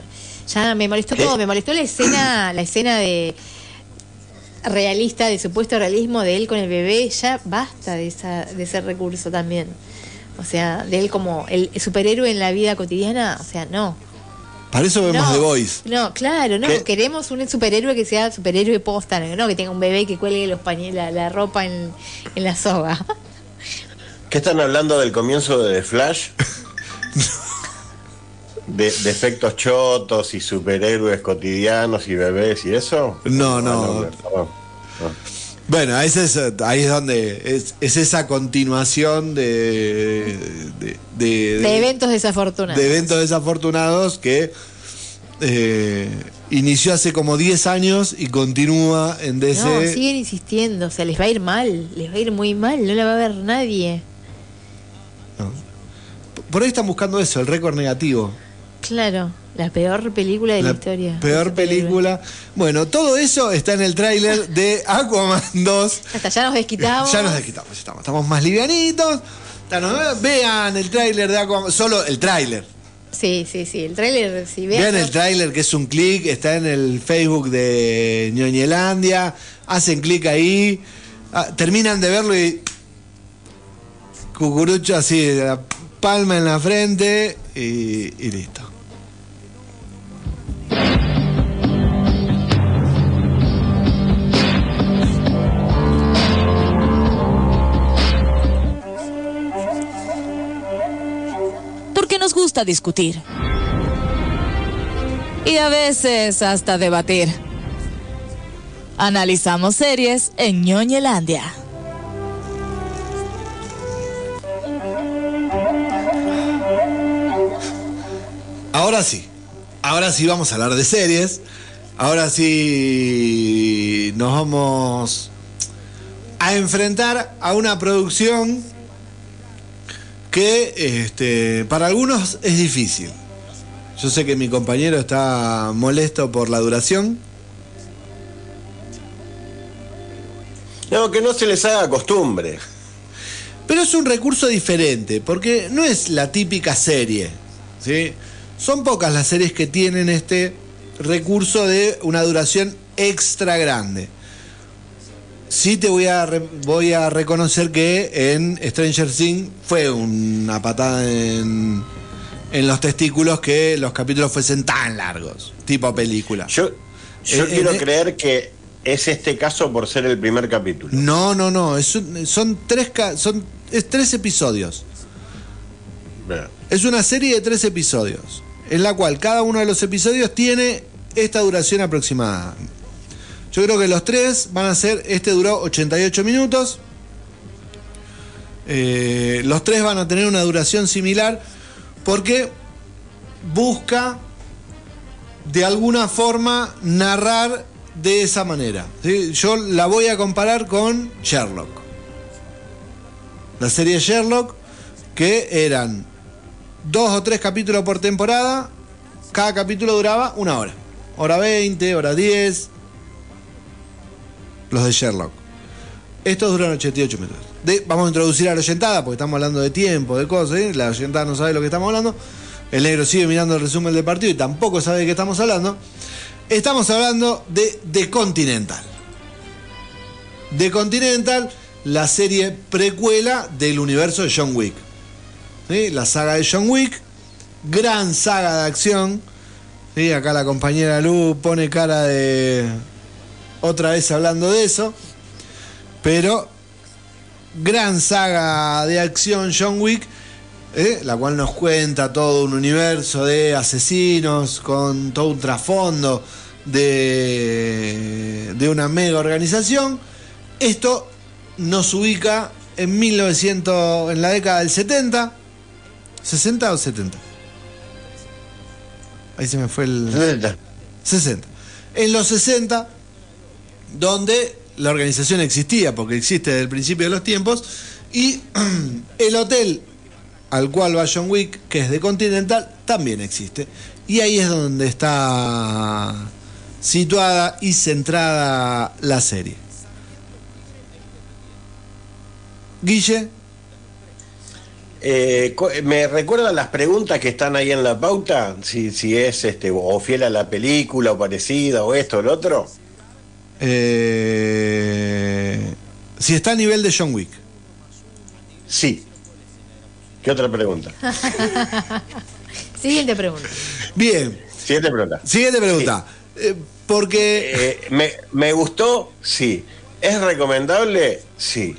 Ya me molestó todo, me molestó la escena, la escena de realista, de supuesto realismo de él con el bebé, ya basta de, esa, de ese recurso también. O sea, de él como el superhéroe en la vida cotidiana, o sea, no. Para eso vemos no, The Voice. No, claro, no. ¿Qué? Queremos un superhéroe que sea superhéroe posta, no que tenga un bebé que cuelgue los la, la ropa en, en la soga. ¿Qué están hablando del comienzo de The Flash? De, de efectos chotos y superhéroes cotidianos y bebés y eso? No, no. Ah, por favor. Bueno, ese es, ahí es donde es, es esa continuación de, de, de- De eventos desafortunados. de eventos desafortunados que eh, inició hace como 10 años y continúa en DC. No, siguen insistiendo, o sea, les va a ir mal, les va a ir muy mal, no la va a ver nadie. Por ahí están buscando eso, el récord negativo. Claro, la peor película de la, La historia. Peor película. Bueno, todo eso está en el tráiler de Aquaman 2. Hasta ya nos desquitamos. Ya nos desquitamos, estamos, estamos más livianitos. Vean el tráiler de Aquaman, solo el tráiler. Sí, sí, sí, el tráiler, si vean. Vean el tráiler que es un clic, está en el Facebook de Ñoñelandia, hacen clic ahí, ah, terminan de verlo y cucurucho así, la palma en la frente y, y listo. Discutir. Y a veces hasta debatir. Analizamos series en Ñoñelandia. Ahora sí, ahora sí vamos a hablar de series. Ahora sí nos vamos a enfrentar a una producción que este, para algunos es difícil. Yo sé que mi compañero está molesto por la duración. No, que no se les haga costumbre. Pero es un recurso diferente, porque no es la típica serie. ¿sí? Son pocas las series que tienen este recurso de una duración extra grande. Sí te voy a, re- voy a reconocer que en Stranger Things fue una patada en, en los testículos que los capítulos fuesen tan largos, tipo película. Yo, yo Eh, quiero eh, creer que es este caso por ser el primer capítulo. No, no, no, es un- son, tres, son es tres episodios. Es una serie de tres episodios, en la cual cada uno de los episodios tiene esta duración aproximada. Yo creo que los tres van a ser, este duró 88 minutos, Eh, los tres van a tener una duración similar porque busca de alguna forma narrar de esa manera. Yo la voy a comparar con Sherlock. La serie Sherlock, que eran dos o tres capítulos por temporada, cada capítulo duraba una hora. Hora 20, hora 10. Los de Sherlock. Estos duran 88 minutos. Vamos a introducir a la oyentada, porque estamos hablando de tiempo, de cosas. ¿eh? La oyentada no sabe lo que estamos hablando. El negro sigue mirando el resumen del partido y tampoco sabe de qué estamos hablando. Estamos hablando de The Continental. The Continental, la serie precuela del universo de John Wick. La saga de John Wick, gran saga de acción. Acá la compañera Lu pone cara de otra vez hablando de eso. Pero gran saga de acción John Wick, ¿eh? la cual nos cuenta todo un universo de asesinos con todo un trasfondo de, de una mega organización. Esto nos ubica en 1900, en la década del 70, 60 o 70. Ahí se me fue el 60. 60. En los 60, donde la organización existía, porque existe desde el principio de los tiempos, y el hotel al cual va John Wick, que es de Continental, también existe. Y ahí es donde está situada y centrada la serie. Guille, Eh, ¿Me recuerdan las preguntas que están ahí en la pauta? Si, si es este, o fiel a la película, o parecida, o esto, o lo otro. Eh, si está a nivel de John Wick. Sí. ¿Qué otra pregunta? Siguiente pregunta. Bien, Siguiente pregunta. siguiente pregunta. Eh, porque Eh, me, me gustó, sí. ¿Es recomendable? Sí.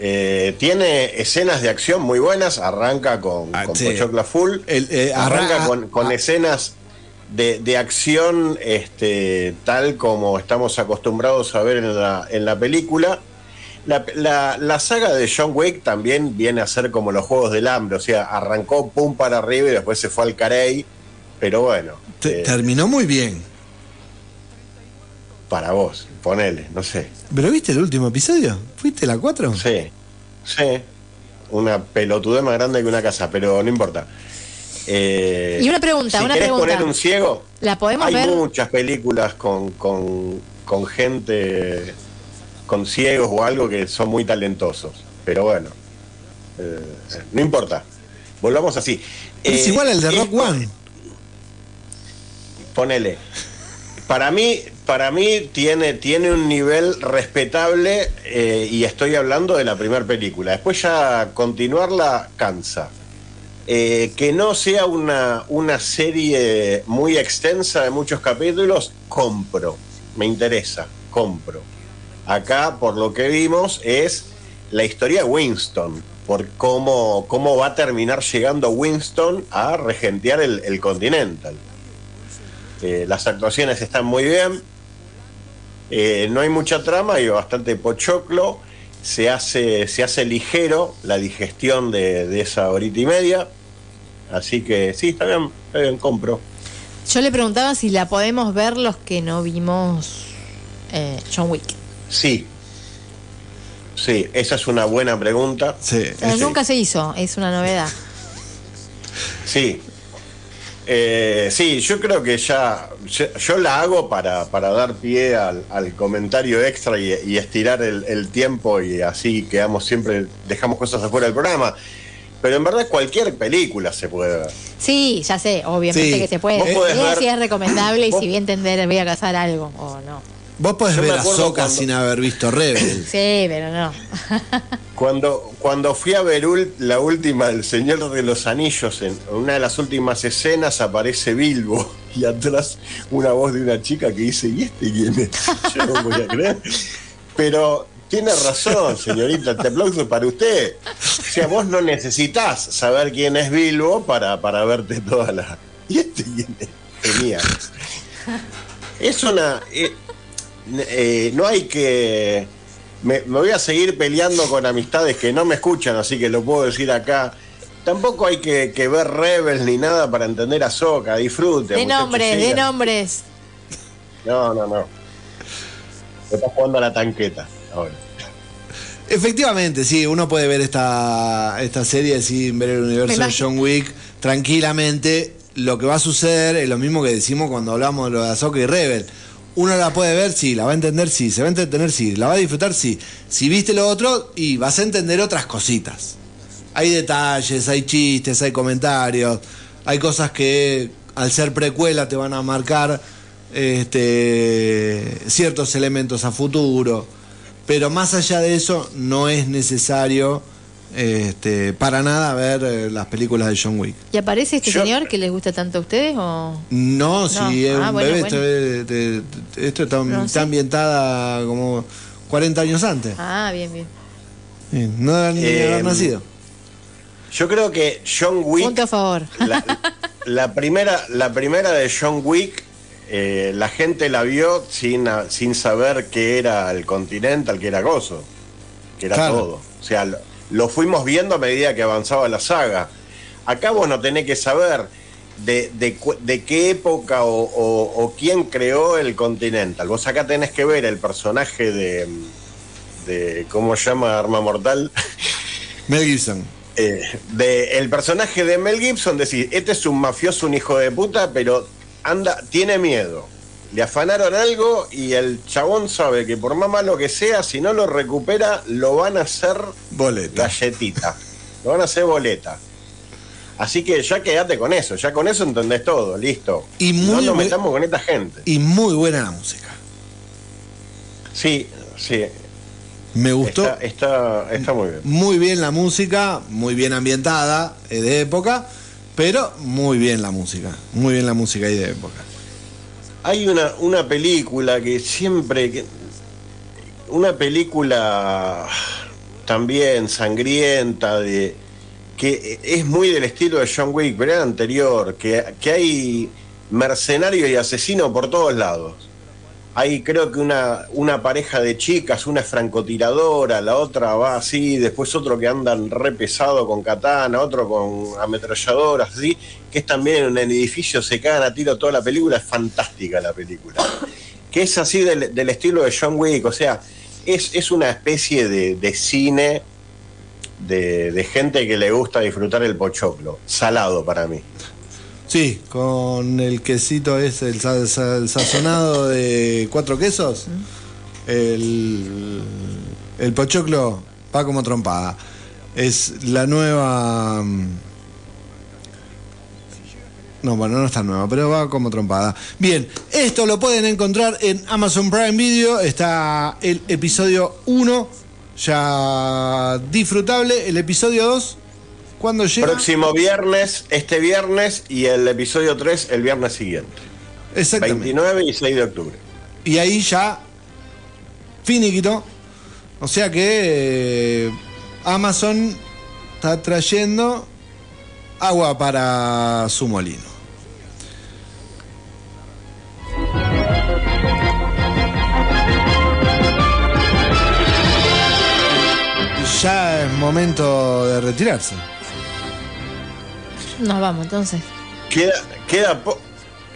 Eh, tiene escenas de acción muy buenas, arranca con, Ah, con sí. Pochocla Full, El, eh, arranca arra- con, con ah, escenas de, de acción este, tal como estamos acostumbrados a ver en la, en la película. La, la- la saga de John Wick también viene a ser como los Juegos del Hambre, o sea, arrancó pum para arriba y después se fue al carey, pero bueno, te- eh, terminó muy bien. para vos, ponele, no sé. ¿Pero viste el último episodio? ¿Fuiste la 4? Sí, sí. Una pelotudez más grande que una casa, pero no importa. Eh, Y una pregunta, si una querés pregunta. poner un ciego, ¿La podemos hay ver? muchas películas con, con, con gente, con ciegos o algo que son muy talentosos. Pero bueno, eh, no importa. Volvamos así. Es Eh, igual al de Rock One. Ponele. Para mí, para mí tiene, tiene un nivel respetable eh, y estoy hablando de la primera película. Después ya continuarla cansa. Eh, que no sea una, una serie muy extensa de muchos capítulos, compro. Me interesa, compro. Acá, por lo que vimos, es la historia de Winston, por cómo, cómo va a terminar llegando Winston a regentear el, Continental. Eh, las actuaciones están muy bien. Eh, no hay mucha trama y bastante pochoclo. Se hace, se hace ligero la digestión de, de esa horita y media. Así que sí, está bien, está bien, compro. Yo le preguntaba si la podemos ver los que no vimos eh, John Wick. Sí. Sí, esa es una buena pregunta. Sí. Sí. Nunca se hizo, es una novedad. Sí. Eh, sí, yo creo que ya, yo, yo la hago para, para dar pie al, al comentario extra y, y estirar el, el tiempo y así quedamos siempre, dejamos cosas afuera del programa. Pero en verdad cualquier película se puede ver. Sí, ya sé, obviamente Sí. que se puede. Vos podés ver ver- si es recomendable y vos- si voy a entender, voy a cazar algo o no. Vos podés Yo ver a Soca cuando- sin haber visto Rebel. Sí, pero no. Cuando, cuando fui a ver la última, El Señor de los Anillos, en una de las últimas escenas aparece Bilbo y atrás una voz de una chica que dice, ¿y este quién es? Yo no voy a creer. Pero tiene razón, señorita, te aplauso para usted. O sea, vos no necesitas saber quién es Bilbo para, para verte toda la... ¿Y este quién es? Genial. Es una... eh, eh, no hay que... Me, me voy a seguir peleando con amistades que no me escuchan, así que lo puedo decir acá. Tampoco hay que, que ver Rebels ni nada para entender a Soca. Disfrute. De nombres, de nombres. No, no, no. Estás jugando a la tanqueta ahora. Efectivamente, sí, uno puede ver esta, esta serie sin ver el universo de. John Wick tranquilamente. Lo que va a suceder es lo mismo que decimos cuando hablamos de lo de Ahsoka y Rebel. Uno la puede ver, sí, la va a entender, sí, se va a entretener, sí, la va a disfrutar, sí. Si viste lo otro, y vas a entender otras cositas. Hay detalles, hay chistes, hay comentarios, hay cosas que al ser precuela te van a marcar este, ciertos elementos a futuro. Pero más allá de eso, no es necesario este, para nada ver eh, las películas de John Wick. ¿Y aparece este Yo- señor que les gusta tanto a ustedes o...? No, si es Ah, un bueno, bebé, bueno. Esto, es- de- de- esto está, No, está sí. ambientada como 40 años antes. Ah, bien, bien. Sí, No debe ni Eh, haber nacido. Yo creo que John Wick, Punto a favor. la, la primera, la primera de John Wick, eh, la gente la vio sin, sin saber qué era el Continental, que era Gozo, que era Claro. todo. O sea, lo, lo fuimos viendo a medida que avanzaba la saga. Acá vos no tenés que saber de, de qué época o, o- o quién creó el Continental. Vos acá tenés que ver el personaje de, de ¿cómo se llama? Arma Mortal. Mel Gibson. Eh, de el personaje de Mel Gibson, decir, este es un mafioso, un hijo de puta, pero anda, tiene miedo. Le afanaron algo y el chabón sabe que por más malo que sea, si no lo recupera, lo van a hacer Boleta. galletita. Lo van a hacer boleta. Así que ya quédate con eso, ya con eso entendés todo, listo. Y no muy nos metamos con esta gente. Y muy buena la música. Sí, sí, Me gustó. está, está, está muy bien. Muy bien la música, muy bien ambientada, es de época, pero muy bien la música. Muy bien la música y de época. Hay una, una película que siempre. una película también sangrienta, de que es muy del estilo de John Wick, pero era anterior, que, que hay mercenario y asesino por todos lados. Hay creo que una, una pareja de chicas, una es francotiradora, la otra va así, después otro que andan re pesado con katana, otro con ametralladoras, así, que es también en un edificio, se cagan a tiro toda la película, es fantástica la película. Que es así del, del estilo de John Wick, o sea, es, es una especie de, de cine de, de gente que le gusta disfrutar el pochoclo, salado para mí. Sí, con el quesito es el, sa- sa- el sazonado de cuatro quesos. El, el pochoclo va como trompada. Es la nueva. mm, No, bueno, no está nueva, pero va como trompada. Bien, esto lo pueden encontrar en Amazon Prime Video. Está el episodio 1, ya disfrutable. El episodio 2, ¿cuándo llega? Próximo viernes, este viernes, y el episodio 3 el viernes siguiente. Exactamente. 29 y 6 de octubre. Y ahí ya finiquito. O sea que eh, Amazon está trayendo agua para su molino. Ya es momento de retirarse. Nos vamos entonces. Queda, queda,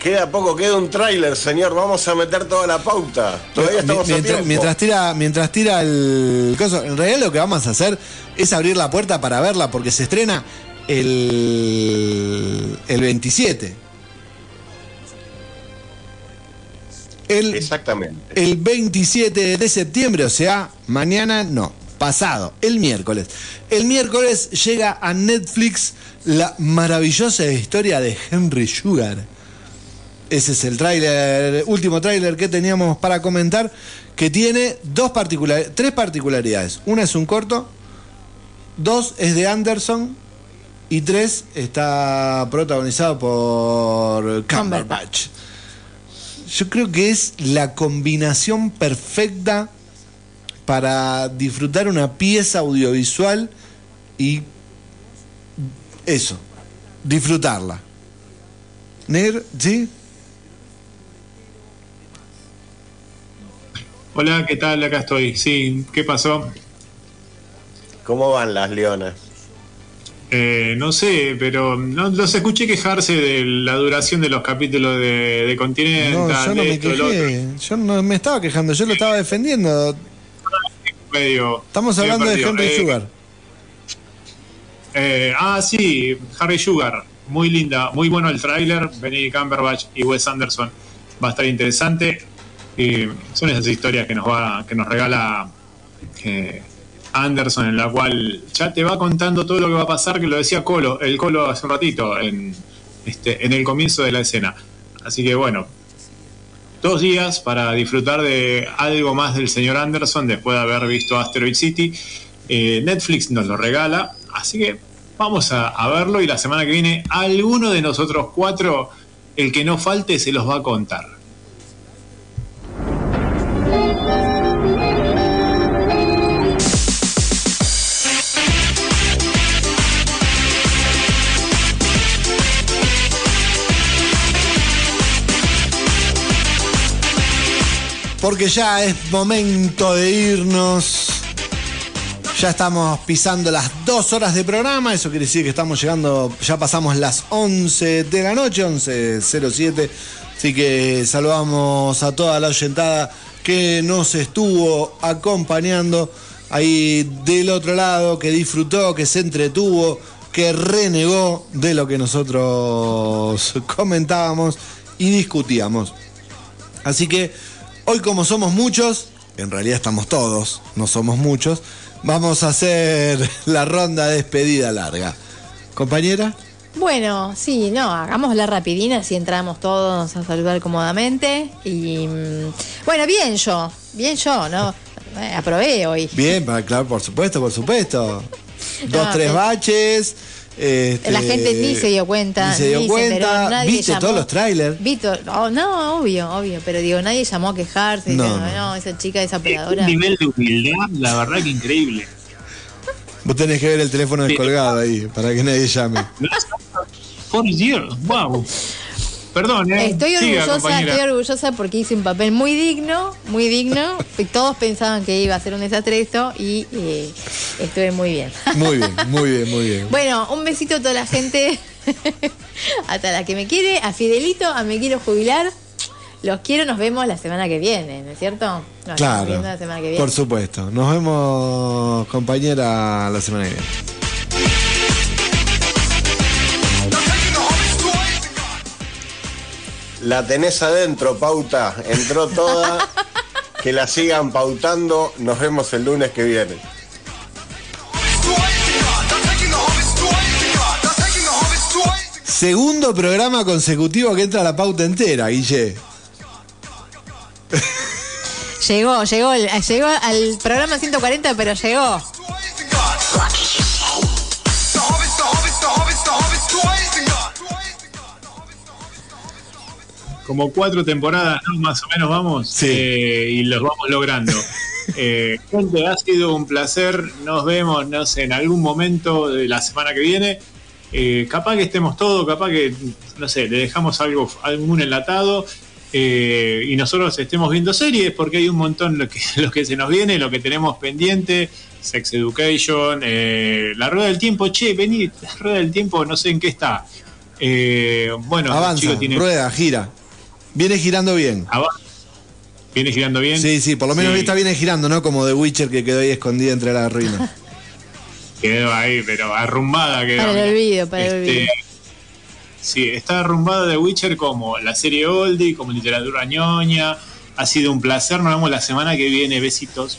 queda poco, queda un tráiler, señor. Vamos a meter toda la pauta. Todavía estamos mientras, a tiempo. mientras tira, mientras tira el coso, en realidad lo que vamos a hacer es abrir la puerta para verla, porque se estrena el, el 27. El, Exactamente. El 27 de septiembre, o sea, mañana no pasado, el miércoles. El miércoles llega a Netflix la maravillosa historia de Henry Sugar. Ese es el tráiler, último tráiler que teníamos para comentar, que tiene dos particular, tres particularidades. Una es un corto, dos es de Anderson y tres está protagonizado por Cumberbatch. Yo creo que es la combinación perfecta para disfrutar una pieza audiovisual y eso, disfrutarla. Negro, ¿sí? Hola, ¿qué tal? Acá estoy. Sí, ¿qué pasó? ¿Cómo van las leonas? Eh, no sé, pero no los escuché quejarse de la duración de los capítulos de, de Continental. No, yo no de me quejé. Yo no me estaba quejando, yo lo estaba defendiendo. Medio- Estamos medio hablando de. Henry Eh, Sugar. eh, ah, sí, Harry Sugar. Muy linda, muy bueno el tráiler. Benedict Cumberbatch y Wes Anderson. Va a estar interesante. Y son esas historias que nos va, que nos regala eh, Anderson, en la cual ya te va contando todo lo que va a pasar, que lo decía Colo, el Colo hace un ratito, en, este, en el comienzo de la escena. Así que bueno, dos días para disfrutar de algo más del señor Anderson después de haber visto Asteroid City. Eh, Netflix nos lo regala, así que vamos a, a verlo y la semana que viene alguno de nosotros cuatro, el que no falte, se los va a contar. Porque ya es momento de irnos. Ya estamos pisando las dos horas de programa. Eso quiere decir que estamos llegando. Ya pasamos las 11 de la noche, 11.07. Así que saludamos a toda la oyentada que nos estuvo acompañando ahí del otro lado, que disfrutó, que se entretuvo, que renegó de lo que nosotros comentábamos y discutíamos. Así que hoy como somos muchos, en realidad estamos todos, no somos muchos, vamos a hacer la ronda de despedida larga. Compañera, Bueno, sí, no, hagamos la rapidina, así entramos todos a saludar cómodamente. Y mm, bueno, bien yo, bien yo, ¿no? Eh, aprobé hoy. bien, claro, por supuesto, por supuesto. Dos, No, tres baches. Este, La gente ni se dio cuenta. Ni se dio ni cuenta. enteró, nadie ¿Viste llamó. todos los trailers? Vito, oh, no, obvio, obvio, pero digo, nadie llamó a quejarse, No, diciendo, no. no, esa chica, esa Un operadora. nivel de humildad, la verdad que increíble. Vos tenés que ver el teléfono descolgado ahí, para que nadie llame. Por Dios, wow. Perdón, ¿eh? Estoy Siga, orgullosa, compañera. estoy orgullosa porque hice un papel muy digno, muy digno. todos pensaban que iba a ser un desastre esto y eh, estuve muy bien. Muy bien, muy bien, muy bien. Bueno, un besito a toda la gente, hasta la que me quiere, a Fidelito, a Me Quiero Jubilar. Los quiero, nos vemos la semana que viene, ¿no es cierto? Nos Claro, la semana que viene. por supuesto. Nos vemos, compañera, la semana que viene. La tenés adentro, pauta. Entró toda. que la sigan pautando. Nos vemos el lunes que viene. Segundo programa consecutivo que entra a la pauta entera, Guille. Llegó, llegó, llegó al programa 140, pero llegó. Como cuatro temporadas, ¿no? Más o menos vamos. Sí. eh, y los vamos logrando. Eh, gente, ha sido un placer. Nos vemos, no sé, en algún momento de la semana que viene. Eh, capaz que estemos todos, capaz que, no sé, le dejamos algo, algún enlatado. eh, y nosotros estemos viendo series porque hay un montón lo que, lo que se nos viene, lo que tenemos pendiente, Sex Education, eh, la rueda del tiempo, che, vení, la rueda del tiempo, no sé en qué está. Eh, bueno, Avanza, tienen- rueda, gira. Viene girando bien. Abajo. ¿Viene girando bien? Sí, sí, por lo menos Sí, esta viene girando, ¿no? Como The Witcher que quedó ahí escondida entre las ruinas. Quedó ahí, pero arrumbada quedó. Para el olvido, para el Este, olvido. Sí, está arrumbada de Witcher como la serie Oldie, como literatura ñoña, Ha sido un placer. Nos vemos la semana que viene. Besitos.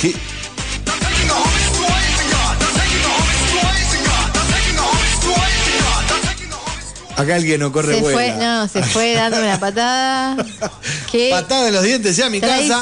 ¿Qué? Acá alguien no corre Se fue, vuela. no, se fue dándome una patada. Qué Patada en los dientes, ya mi casa.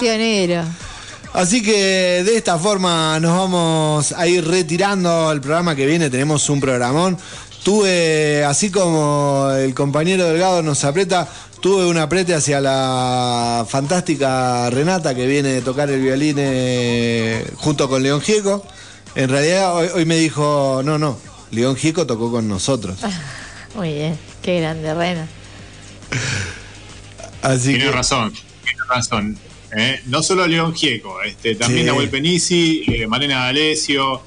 Así que de esta forma nos vamos a ir retirando el programa que viene. Tenemos un programón. Tuve, así como el compañero Delgado nos aprieta, tuve un aprete hacia la fantástica Renata que viene de tocar el violín eh, junto con León Gieco. En realidad hoy, hoy me dijo, no, no, León Gieco tocó con nosotros. Muy bien, qué grande, Rena. Así Tiene que razón, tiene razón. Eh, No solo León Gieco, este, también Sí. Nahuel Penisi, eh, Malena D'Alessio,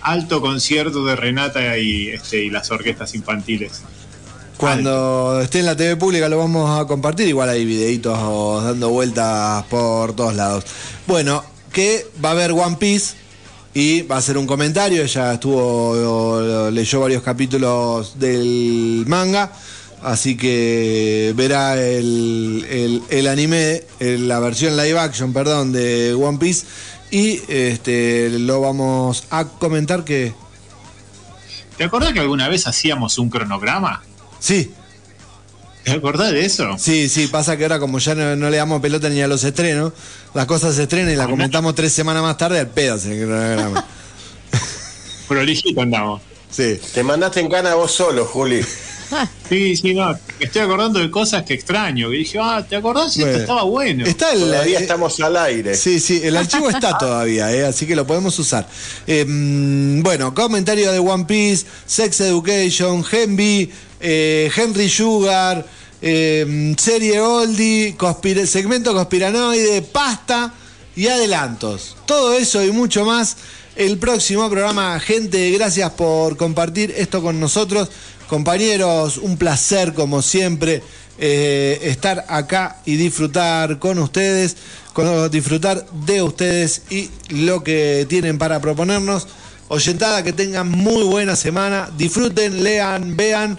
alto concierto de Renata y, este, y las orquestas infantiles. Cuando esté en la TV pública lo vamos a compartir, igual hay videitos dando vueltas por todos lados. Bueno, que va a haber One Piece y va a hacer un comentario, ella estuvo, leyó varios capítulos del manga, así que verá el, el- el anime, el- la versión live action, perdón, de One Piece y este lo vamos a comentar que... ¿Te acordás que alguna vez hacíamos un cronograma? Sí, ¿Te acordás de eso? Sí, sí, pasa que ahora como ya no, no le damos pelota ni a los estrenos, las cosas se estrenan y las comentamos tres semanas más tarde al pedo. se- Prolijito andamos. Sí. Te mandaste en cana vos solo, Juli. Sí, sí, no. Me estoy acordando de cosas que extraño. Que dije, ah, ¿te acordás? Esto Bueno. estaba bueno. Está el, Todavía eh, estamos al aire. Sí, sí, el archivo está todavía, eh, así que lo podemos usar. Eh, mm, bueno, comentario de One Piece, Sex Education, Henry, eh, Henry Sugar, eh, serie Oldie, segmento conspiranoide, pasta y adelantos. Todo eso y mucho más. El próximo programa, gente, gracias por compartir esto con nosotros. Compañeros, un placer como siempre eh, estar acá y disfrutar con ustedes, con, disfrutar de ustedes y lo que tienen para proponernos. Oyentada, que tengan muy buena semana, disfruten, lean, vean.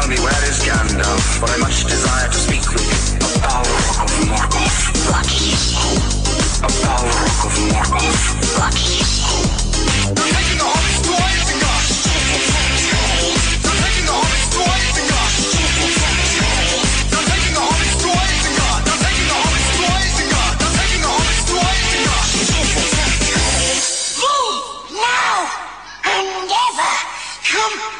Tell me where is Gandalf, for I much desire to speak with you. A Balrog of Morgoth, what do you? A Balrog of Morgoth, what you say? They're taking the hobbits to Isengard. They're taking the hobbits to Isengard. They're taking the hobbits to Isengard. They're taking the hobbits to Isengard. They're taking the hobbits to Isengard. Now and never come